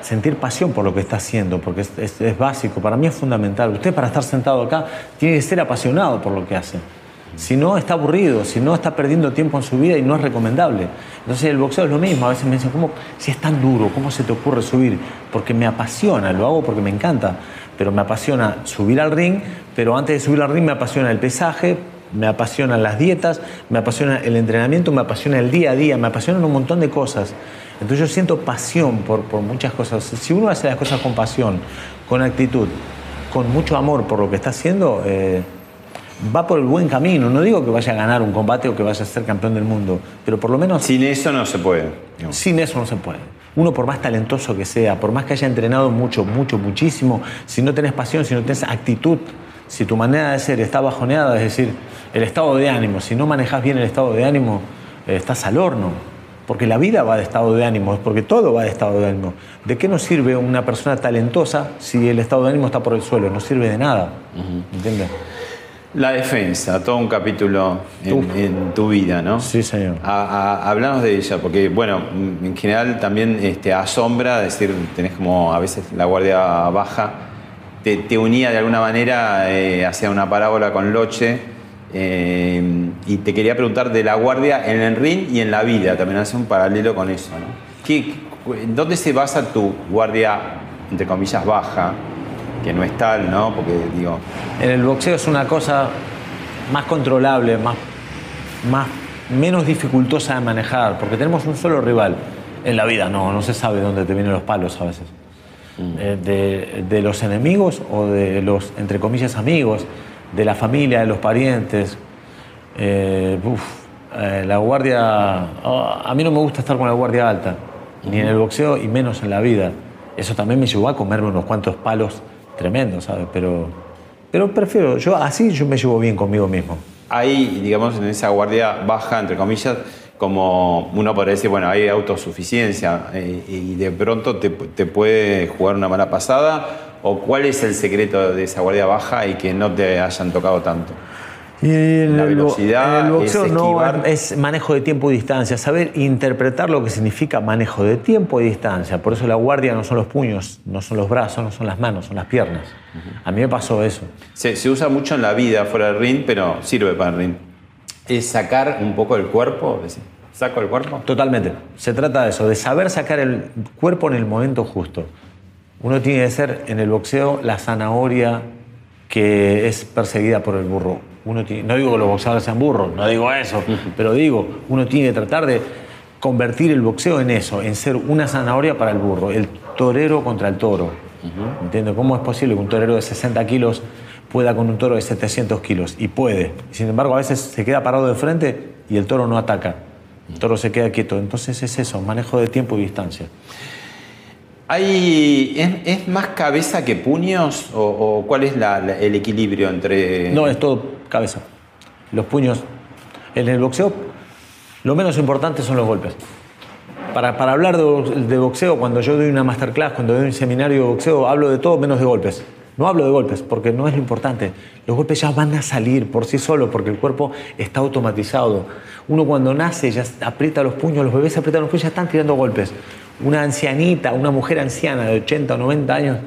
sentir pasión por lo que está haciendo, porque es, es- es básico, para mí es fundamental. Usted para estar sentado acá tiene que ser apasionado por lo que hace. Si no, está aburrido, si no, está perdiendo tiempo en su vida y no es recomendable. Entonces el boxeo es lo mismo, a veces me dicen, ¿cómo, si es tan duro, cómo se te ocurre subir? Porque me apasiona, lo hago porque me encanta, pero me apasiona subir al ring, pero antes de subir al ring me apasiona el pesaje, me apasionan las dietas, me apasiona el entrenamiento, me apasiona el día a día, me apasionan un montón de cosas. Entonces yo siento pasión por, por muchas cosas. Si uno hace las cosas con pasión, con actitud, con mucho amor por lo que está haciendo, eh, va por el buen camino. No digo que vaya a ganar un combate o que vaya a ser campeón del mundo, pero por lo menos Sin eso no se puede. sin eso no se puede. Uno por más talentoso que sea, por más que haya entrenado mucho, mucho, muchísimo, si no tenés pasión, si no tenés actitud, si tu manera de ser está bajoneada, es decir, el estado de ánimo, si no manejas bien el estado de ánimo, eh, estás al horno. Porque la vida va de estado de ánimo, porque todo va de estado de ánimo. ¿De qué nos sirve una persona talentosa si el estado de ánimo está por el suelo? No sirve de nada. ¿Entiendes? La defensa, todo un capítulo en, tu vida, ¿no? Sí, señor. A- a- hablamos de ella, porque, bueno, en general también este, asombra, es decir, tenés como a veces la guardia baja, te, te unía de alguna manera eh, hacia una parábola con Loche, eh, y te quería preguntar de la guardia en el ring y en la vida, también hace un paralelo con eso, ¿no? ¿Qué, ¿En dónde se basa tu guardia, entre comillas, baja? Que no es tal, ¿no? Porque, digo, En el boxeo es una cosa más controlable, más, más, menos dificultosa de manejar, porque tenemos un solo rival. En la vida no, no se sabe dónde te vienen los palos a veces. Eh, de, de los enemigos o de los, entre comillas, amigos, de la familia, de los parientes. Eh, uf, eh, la guardia. oh, a mí no me gusta estar con la guardia alta, ni en el boxeo y menos en la vida. Eso también me llevó a comerme unos cuantos palos tremendos, ¿sabes? Pero, pero prefiero, yo así yo me llevo bien conmigo mismo. hay, digamos, en esa guardia baja, entre comillas, como uno podría decir, bueno, hay autosuficiencia eh, y de pronto te, te puede jugar una mala pasada, o cuál es el secreto de esa guardia baja y que no te hayan tocado tanto. Y en La el velocidad en el boxeo es no es manejo de tiempo y distancia, saber interpretar lo que significa manejo de tiempo y distancia. Por eso la guardia no son los puños, no son los brazos, no son las manos, son las piernas. A mí me pasó eso. Se, se usa mucho en la vida fuera del ring, pero sirve para el ring. Es sacar un poco el cuerpo, decir, ¿Saco el cuerpo? Totalmente. Se trata de eso, de saber sacar el cuerpo en el momento justo. Uno tiene que ser en el boxeo la zanahoria que es perseguida por el burro. Uno tiene- no digo que los boxeadores sean burros, no digo eso, pero digo, uno tiene que tratar de convertir el boxeo en eso, en ser una zanahoria para el burro, el torero contra el toro. ¿Entiendes? ¿Cómo es posible que un torero de 60 kilos pueda con un toro de 700 kilos? Y puede. Sin embargo, a veces se queda parado de frente y el toro no ataca. El toro se queda quieto. Entonces es eso, manejo de tiempo y distancia. Hay, ¿es, es más cabeza que puños o, o cuál es la- la- el equilibrio entre...? No, es todo cabeza. Los puños. En el boxeo, lo menos importante son los golpes. Para, para hablar de, de boxeo, cuando yo doy una masterclass, cuando doy un seminario de boxeo, hablo de todo menos de golpes. No hablo de golpes, porque no es lo importante. Los golpes ya van a salir por sí solos, porque el cuerpo está automatizado. Uno cuando nace ya aprieta los puños, los bebés aprietan los puños, ya están tirando golpes. Una ancianita, una mujer anciana de 80 o 90 años,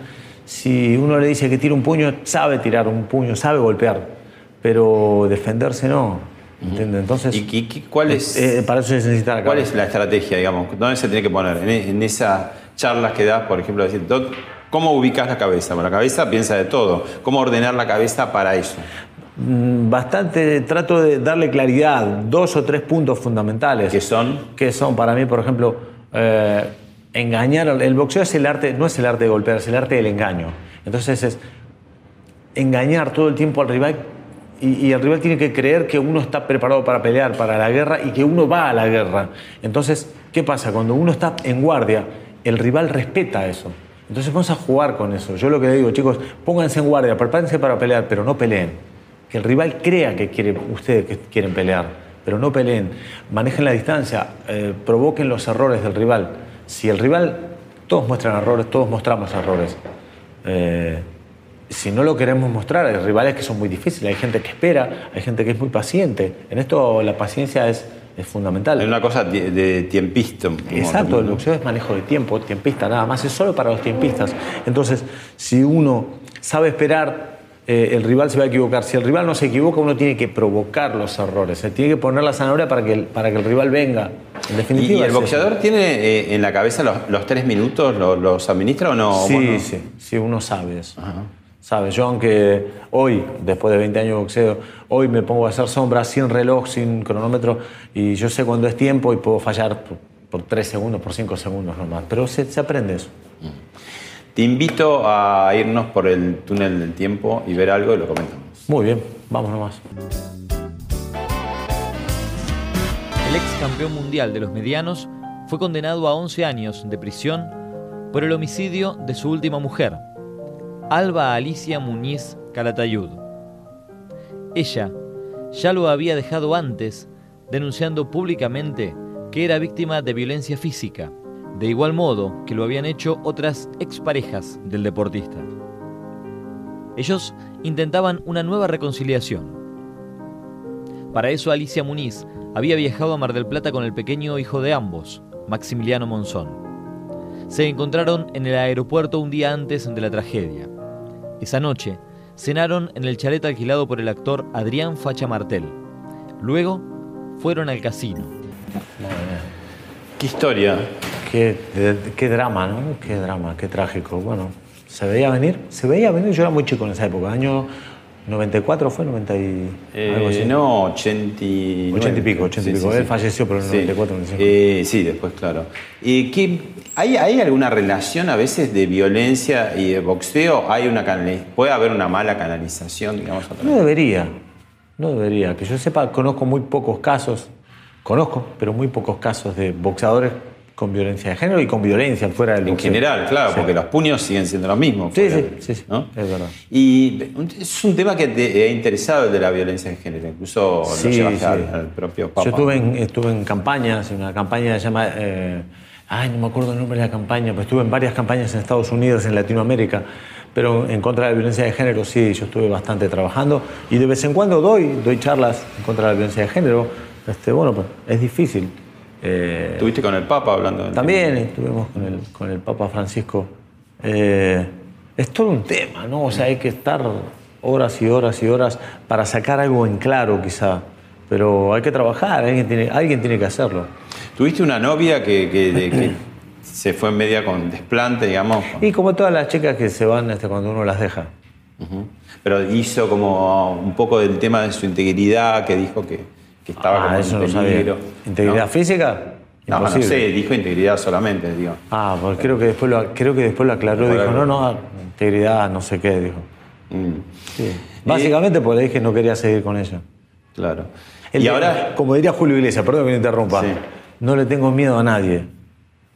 si uno le dice que tira un puño, sabe tirar un puño, sabe golpear, pero defenderse no. ¿entiende? Entonces, ¿Y qué- cuál es, eh, para eso se necesita la cuál es la estrategia, digamos? ¿Dónde se tiene que poner? En, en esas charlas que das, por ejemplo, decir, "Doc, ¿cómo ubicas la cabeza? Bueno, la cabeza piensa de todo. ¿Cómo ordenar la cabeza para eso? Mm, Bastante trato de darle claridad, dos o tres puntos fundamentales. ¿Qué son? Que son para mí, por ejemplo, eh, engañar. El boxeo es el arte, no es el arte de golpear, es el arte del engaño. Entonces es engañar todo el tiempo al rival y, el rival tiene que creer que uno está preparado para pelear, para la guerra y que uno va a la guerra. Entonces, ¿qué pasa? Cuando uno está en guardia, el rival respeta eso. Entonces vamos a jugar con eso. Yo lo que digo, chicos, pónganse en guardia, prepárense para pelear, pero no peleen. Que el rival crea que ustedes que quieren pelear, pero no peleen. Manejen la distancia, eh, provoquen los errores del rival. Si el rival, todos muestran errores, todos mostramos errores. Eh, si no lo queremos mostrar, hay rivales que son muy difíciles, hay gente que espera, hay gente que es muy paciente. En esto la paciencia es, es fundamental. Es una cosa de, de tiempista. Exacto, el boxeo es manejo de tiempo, tiempista, nada más, es solo para los tiempistas. Entonces, si uno sabe esperar, eh, el rival se va a equivocar. Si el rival no se equivoca, uno tiene que provocar los errores, se tiene que poner la zanahoria para que el, para que el rival venga. En ¿Y, definitiva, y el eso. boxeador tiene eh, en la cabeza los, los tres minutos, ¿Lo- los administra o no? Sí, no- sí, sí, uno sabe eso. Sabe, yo aunque hoy, después de 20 años de boxeo, hoy me pongo a hacer sombras sin reloj, sin cronómetro, y yo sé cuándo es tiempo y puedo fallar por, por 3 segundos, por 5 segundos nomás. Pero se, se aprende eso. Te invito a irnos por el túnel del tiempo y ver algo y lo comentamos. Muy bien, vamos nomás. El ex campeón mundial de los medianos fue condenado a 11 años de prisión por el homicidio de su última mujer, Alba Alicia Muñiz Calatayud. Ella ya lo había dejado antes, denunciando públicamente que era víctima de violencia física, de igual modo que lo habían hecho otras exparejas del deportista. Ellos intentaban una nueva reconciliación. Para eso Alicia Muniz había viajado a Mar del Plata con el pequeño hijo de ambos, Maximiliano Monzón. Se encontraron en el aeropuerto un día antes de la tragedia. Esa noche cenaron en el chalet alquilado por el actor Adrián Facha Martel. Luego fueron al casino. ¿Qué historia? Qué, de- qué drama, ¿no? Qué drama, qué trágico. Bueno, se veía venir, se veía venir. Yo era muy chico en esa época, año 94 fue, 90 y algo así. Eh, no, 89. 80 y pico, 80 y pico. Él falleció por el 94, 95. Eh, sí, después, claro. ¿Y qué, hay, ¿Hay alguna relación a veces de violencia y de boxeo? ¿Hay una ¿Puede haber una mala canalización, digamos? a No debería, no debería. Que yo sepa, conozco muy pocos casos, conozco, pero muy pocos casos de boxeadores con violencia de género y con violencia fuera del En boxeo. general, claro, Sí. porque los puños siguen siendo los mismos. Sí, fuera sí, sí, sí, ¿no? es verdad. Y es un tema que te ha interesado el de la violencia de género, incluso lo Sí, llevaste sí. al, al propio Papa. Yo estuve en, estuve en campañas, en una campaña que se llama. eh, ay, no me acuerdo el nombre de la campaña, pero estuve en varias campañas en Estados Unidos, en Latinoamérica. Pero en contra de la violencia de género, sí, yo estuve bastante trabajando. Y de vez en cuando doy, doy charlas en contra de la violencia de género. Este, bueno, pues es difícil. Eh, Estuviste con el Papa hablando del también estuvimos con el, con el Papa Francisco. Eh, es todo un tema, ¿no? O sea, hay que estar horas y horas y horas para sacar algo en claro, quizá. Pero hay que trabajar, alguien tiene, alguien tiene que hacerlo. ¿Tuviste una novia que, que- de- que se fue en media con desplante, digamos? Y como todas las chicas que se van este, cuando uno las deja. Pero hizo como un poco del tema de su integridad, que dijo que, que estaba Ah, como eso en no peligro. ¿Integridad ¿no? física? No, no sé, dijo integridad solamente, digo. Ah, pues creo que después lo, creo que después lo aclaró. Dijo, no, no, integridad, no sé qué, dijo. Mm, Sí. Básicamente porque le dije que no quería seguir con ella. claro. El y ahora, Como diría Julio Iglesias, perdón que me interrumpa. Sí. No le tengo miedo a nadie.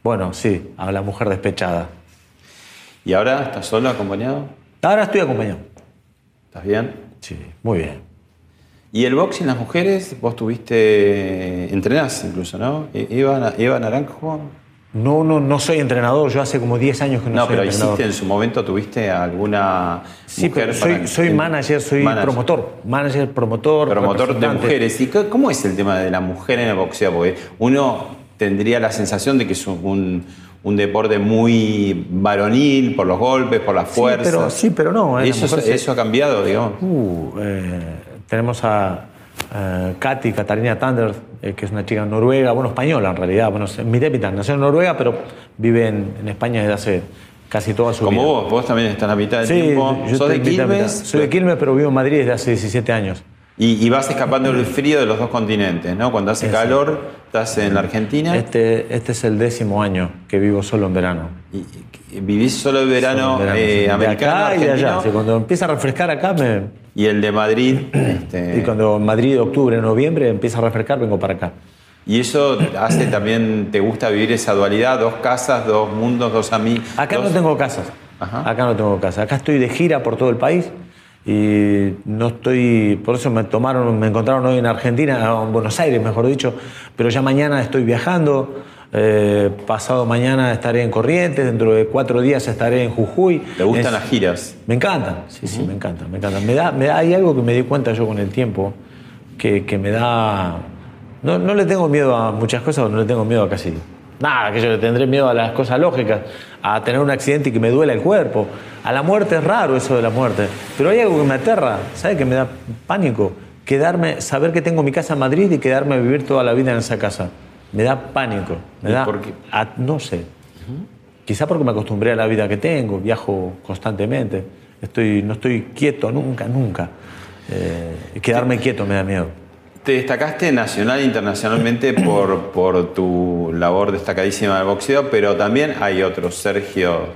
Bueno, sí, a la mujer despechada. ¿y ahora estás solo, acompañado? Ahora estoy acompañado. ¿Estás bien? Sí, muy bien. ¿Y el boxing, las mujeres? Vos tuviste, entrenás incluso, ¿no? E- Eva, Eva Naranjo. No, no, no soy entrenador, yo hace como 10 años que no, No, soy pero entrenador. hiciste en su momento, ¿tuviste alguna Sí, mujer pero soy, para- soy manager, soy Manager. promotor. Manager, promotor. Promotor de mujeres. ¿Y cómo es el tema de la mujer en el boxeo? Porque uno tendría la sensación de que es un, un deporte muy varonil por los golpes, por las Sí, fuerzas. pero- sí, pero no, eh, la Eso, se- eso ha cambiado, digamos. Uh, eh, tenemos a eh, Katy, Katarina Thunder, eh, que es una chica noruega, bueno, española en realidad. Bueno, es mi débita, nació en Noruega, pero vive en, en España desde hace casi toda su Como vida. vos, vos también estás a mitad del Sí, tiempo. yo ¿Sos de mitad, Quilmes? mitad. Soy de Quilmes, pero vivo en Madrid desde hace 17 años. Y, y vas escapando del frío de los dos continentes, ¿no? Cuando hace calor, estás en la Argentina Este, este es el décimo año que vivo solo en verano. y vivís solo el verano, verano, eh, americano, y de allá. cuando empieza a refrescar acá, me, y el de Madrid. este, y cuando Madrid, octubre, noviembre, empieza a refrescar, vengo para acá. Y eso hace también, ¿te gusta vivir esa dualidad? Dos casas, dos mundos, dos amigos. Acá no tengo casas. Ajá. Acá no tengo casa. Acá estoy de gira por todo el país y no estoy. Por eso me tomaron, me encontraron hoy en Argentina, en Buenos Aires, mejor dicho. Pero ya mañana estoy viajando. Eh, pasado mañana estaré en Corrientes. Dentro de cuatro días estaré en Jujuy. ¿Te gustan Es- las giras? Me encantan, sí, sí, me encantan, me encantan. Me da, me da, hay algo que me di cuenta yo con el tiempo, que, que me da... No, no le tengo miedo a muchas cosas, no le tengo miedo a casi nada, que yo le tendré miedo a las cosas lógicas, a tener un accidente y que me duela el cuerpo. A la muerte es raro eso de la muerte, pero hay algo que me aterra, ¿sabe? Que me da pánico. Quedarme, saber que tengo mi casa en Madrid y quedarme a vivir toda la vida en esa casa. Me da pánico, me ¿Y da... por qué? a- no sé, Quizá porque me acostumbré a la vida que tengo, viajo constantemente, estoy, no estoy quieto nunca, nunca. Eh, quedarme quieto me da miedo. Te destacaste nacional e internacionalmente por, por tu labor destacadísima del boxeo, pero también hay otro, Sergio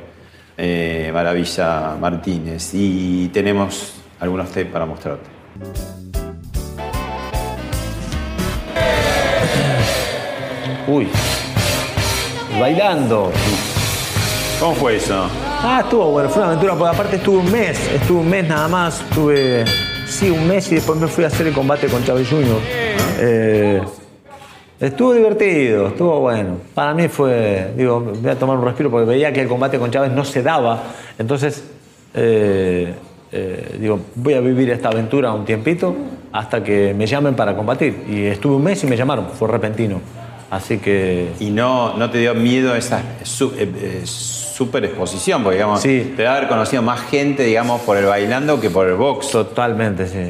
eh, Maravilla Martínez, y tenemos algunos tapes para mostrarte. Uy, bailando. ¿Cómo fue eso? Ah, estuvo bueno, fue una aventura, porque aparte estuve un mes, estuve un mes nada más, estuve, sí, un mes y después me fui a hacer el combate con Chávez Jr. Eh, estuvo divertido, estuvo bueno. Para mí fue, digo, voy a tomar un respiro porque veía que el combate con Chávez no se daba, entonces, eh, eh, digo, voy a vivir esta aventura un tiempito hasta que me llamen para combatir. Y estuve un mes y me llamaron, fue repentino. Así que Y no, no te dio miedo esa su- eh, eh, super exposición, porque digamos, Sí. te debe haber conocido más gente, digamos, por el bailando que por el box. Totalmente, sí. Y,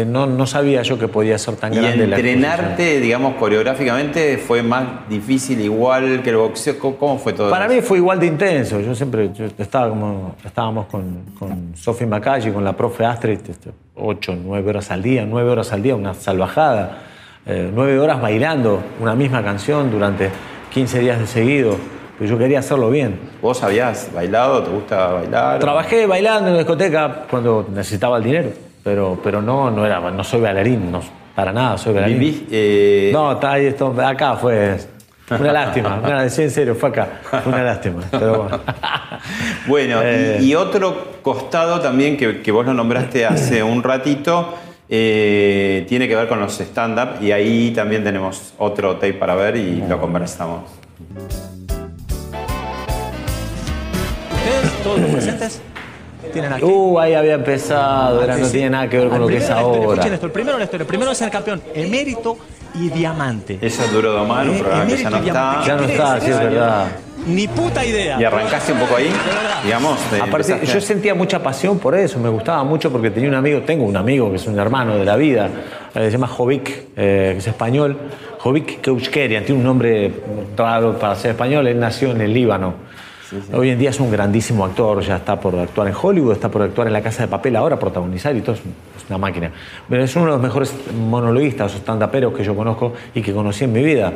eh, No, no sabía yo que podía ser tan Y grande la exposición. entrenarte, digamos, coreográficamente fue más difícil, igual que el boxeo. ¿Cómo- ¿Cómo fue todo Para eso? mí fue igual de intenso. Yo siempre yo estaba como, estábamos con, con Sophie Macalli, con la profe Astrid, este, ocho, nueve horas al día, nueve horas al día, una salvajada. Eh, nueve horas bailando una misma canción durante 15 días de seguido. Pero yo quería hacerlo bien. ¿Vos habías bailado? ¿Te gusta bailar? Trabajé bailando en la discoteca cuando necesitaba el dinero, pero, pero no, no, era, no soy bailarín, no, para nada soy bailarín. Vivís, eh, No, está ahí, esto, acá fue una lástima. Una, en serio, fue acá. Fue una lástima. Pero bueno. Bueno, y- Eh. y, otro costado también que, que vos lo nombraste hace un ratito, eh, tiene que ver con los stand-up y ahí también tenemos otro tape para ver y lo conversamos. Ustedes, todos los presentes, tienen aquí. Uh, ahí había empezado, era, no tiene nada que ver con lo que es ahora. Escuchen esto, el primero en la historia, el primero es ser campeón, emérito y diamante. Eso es Duro Domar, un Eh, programa que ya no está. Ya no ¿Qué está, es? sí, es verdad. Ni puta idea. Y arrancaste un poco ahí, digamos. de- Aparte, empezaste- yo sentía mucha pasión por eso, me gustaba mucho porque tenía un amigo, tengo un amigo que es un hermano de la vida, eh, se llama Jovic, eh, que es español, Jovic Keuchkerian, tiene un nombre raro para ser español, él nació en el Líbano. Hoy en día es un grandísimo actor, ya está por actuar en Hollywood, está por actuar en La Casa de Papel ahora, protagonizar y todo, es es una máquina. Pero es uno de los mejores monologuistas o stand-uperos que yo conozco y que conocí en mi vida.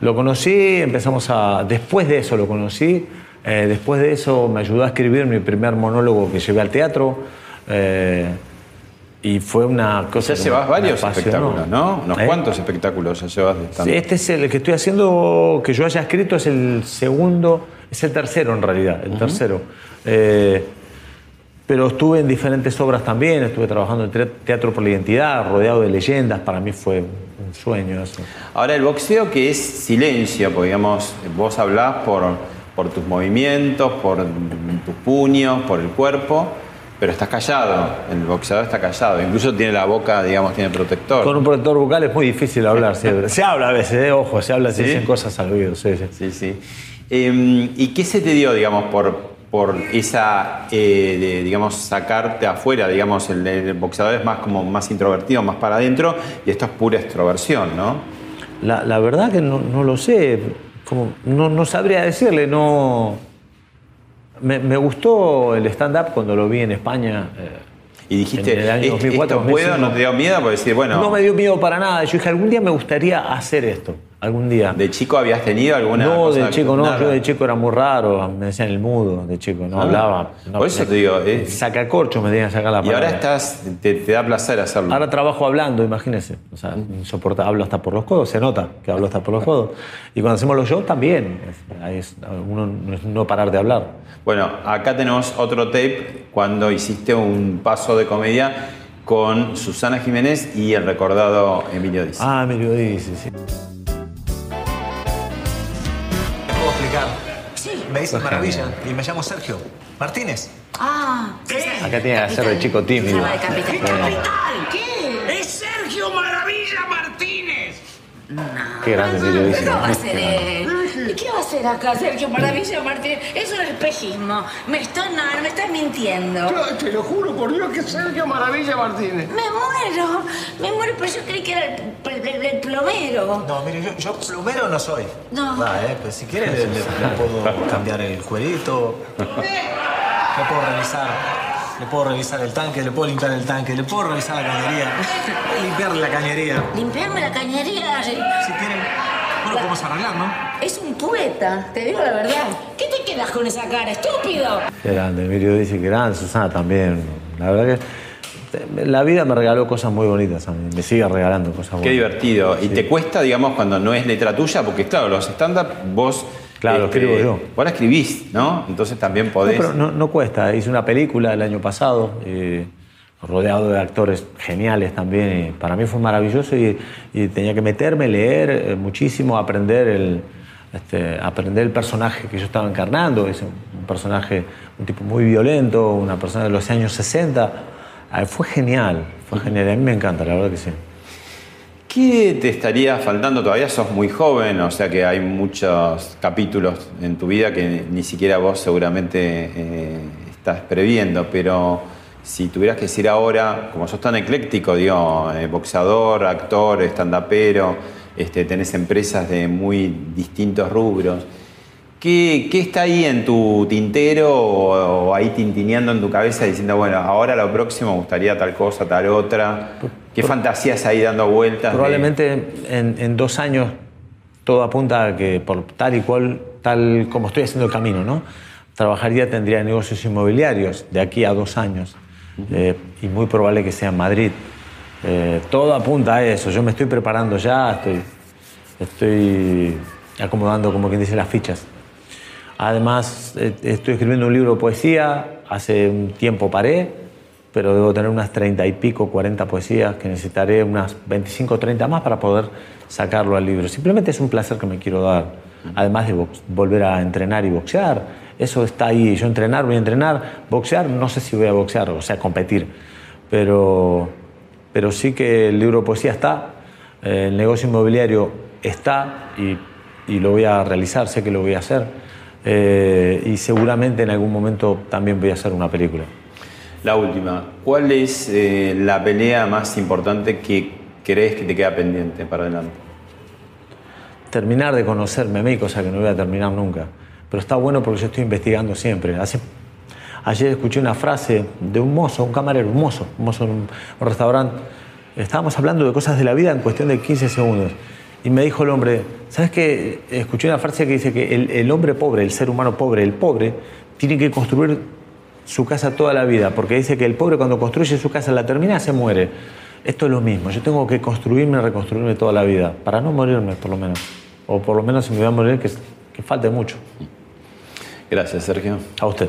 Lo conocí, empezamos a. Después de eso lo conocí. eh, después de eso me ayudó a escribir mi primer monólogo que llevé al teatro. eh, y fue una cosa. Ya llevas varios espectáculos, ¿no? Unos ¿Eh? cuantos espectáculos ya llevas de stand Sí, este es el que estoy haciendo, que yo haya escrito, es el segundo, es el tercero en realidad, el tercero. Pero estuve en diferentes obras también, estuve trabajando en Teatro por la Identidad, rodeado de leyendas, para mí fue un sueño eso. Ahora, el boxeo que es silencio, porque digamos, vos hablás por, por tus movimientos, por tus puños, por el cuerpo, pero estás callado. El boxeador está callado. Incluso tiene la boca, digamos, tiene protector. Con un protector bucal es muy difícil hablar, siempre. se habla a veces, eh, ojo, se habla, se dicen cosas al oído, sí, sí. Sí, sí. Eh, ¿Y qué se te dio, digamos, por, por esa, eh, de, digamos, sacarte afuera? Digamos, el, el boxeador es más como más introvertido, más para adentro, y esto es pura extroversión, ¿no? La, la verdad que no, no lo sé, como, no, no sabría decirle, no... Me, me gustó el stand-up cuando lo vi en España. eh, Y dijiste, en el año "¿Est- 2004, ¿esto puedo? 2005. ¿No te dio miedo? Decir, bueno, No me dio miedo para nada. Yo dije, algún día me gustaría hacer esto. Algún día. ¿de chico habías tenido alguna no, cosa? de chico no. nada? Yo de chico era muy raro. Me decían el mudo de chico. No Ah. hablaba. No, Por eso te digo, eh. Sacacorcho me tenían que sacar la Y ahora palabra. estás, te, te da placer hacerlo. Ahora trabajo hablando, imagínense. O sea, insoportable. Hablo hasta por los codos, se nota que hablo hasta por los codos. Y cuando hacemos los shows también. Es, uno no es no parar de hablar. Bueno, acá tenemos otro tape cuando hiciste un paso de comedia con Susana Jiménez y el recordado Emilio Díaz. Ah, Emilio dice, sí. Me dicen maravilla y me llamo Sergio Martínez. Ah, Acá tiene que ser de chico tímido. De capital. capital? ¿Qué? ¡Es Sergio Maravilla Martínez! Qué grande dice. ¿Qué va a hacer acá, Sergio Maravilla Martínez? Es un espejismo. Me estás, no, me estás mintiendo. Te lo juro por Dios que Sergio Maravilla Martínez. Me muero, me muero, pero yo creí que era el, el- el plomero. No, mire, yo, yo plumero no soy. No. Va, eh, pues si quiere le, le- le puedo cambiar el cuerito. Le puedo revisar. Le puedo revisar el tanque, le puedo limpiar el tanque, le puedo revisar la cañería. Limpiarle la cañería. Limpiarme la cañería. Si quieren. Bueno, podemos arreglar, ¿no? Es un poeta, te digo la verdad. ¿Qué te quedas con esa cara, estúpido? Qué grande, Emilio dice que grande, Susana también. La verdad que la vida me regaló cosas muy bonitas a mí, me sigue regalando cosas buenas. Qué divertido. ¿Y te cuesta, digamos, cuando no es letra tuya? Porque, claro, los stand-up vos. Claro, escribo yo. Vos la escribís, ¿no? Entonces también No, podés. pero no, no cuesta, hice una película el año pasado, eh, rodeado de actores geniales también, y para mí fue maravilloso y, y tenía que meterme, leer eh, muchísimo, aprender el, este, aprender el personaje que yo estaba encarnando, es un, personaje, un tipo muy violento, una persona de los años 60. Ah, Fue genial, fue genial, a mí me encanta, la verdad que sí. ¿Qué te estaría faltando? Todavía sos muy joven, o sea que hay muchos capítulos en tu vida que ni siquiera vos seguramente eh, estás previendo, pero si tuvieras que decir ahora, como sos tan ecléctico, digo, eh, boxeador, actor, estandapero, este, tenés empresas de muy distintos rubros, ¿qué, qué está ahí en tu tintero o, o ahí tintineando en tu cabeza diciendo, bueno, ahora lo próximo me gustaría tal cosa, tal otra? ¿Qué fantasías ahí dando vueltas? de- Probablemente en, en dos años todo apunta a que por tal y cual, tal como estoy haciendo el camino, ¿no? Trabajaría, tendría negocios inmobiliarios de aquí a dos años. Eh, y muy probable que sea en Madrid. Eh, todo apunta a eso. Yo me estoy preparando ya, estoy, estoy acomodando, como quien dice, las fichas. Además, eh, estoy escribiendo un libro de poesía, hace un tiempo paré, pero debo tener unas 30 y pico, 40 poesías, que necesitaré unas 25 o 30 más para poder sacarlo al libro. Simplemente es un placer que me quiero dar, además de volver a entrenar y boxear. Eso está ahí, yo entrenar, voy a entrenar, boxear, no sé si voy a boxear, o sea, competir, pero, pero sí que el libro de poesía está, eh, el negocio inmobiliario está y, y lo voy a realizar, sé que lo voy a hacer. Eh, y seguramente en algún momento también voy a hacer una película. La última, ¿cuál es eh, la pelea más importante que crees que te queda pendiente para adelante? Terminar de conocerme a mí, cosa que no voy a terminar nunca. Pero está bueno porque yo estoy investigando siempre. Hace, ayer escuché una frase de un mozo, un camarero, un mozo, un mozo en un, un restaurante. Estábamos hablando de cosas de la vida en cuestión de 15 segundos. Y me dijo el hombre, ¿sabes qué? Escuché una frase que dice que el, el hombre pobre, el ser humano pobre, el pobre, tiene que construir su casa toda la vida, porque dice que el pobre cuando construye su casa, la termina, se muere. Esto es lo mismo, yo tengo que construirme, reconstruirme toda la vida, para no morirme por lo menos. O por lo menos si me voy a morir, que, que falte mucho. Gracias, Sergio. A usted.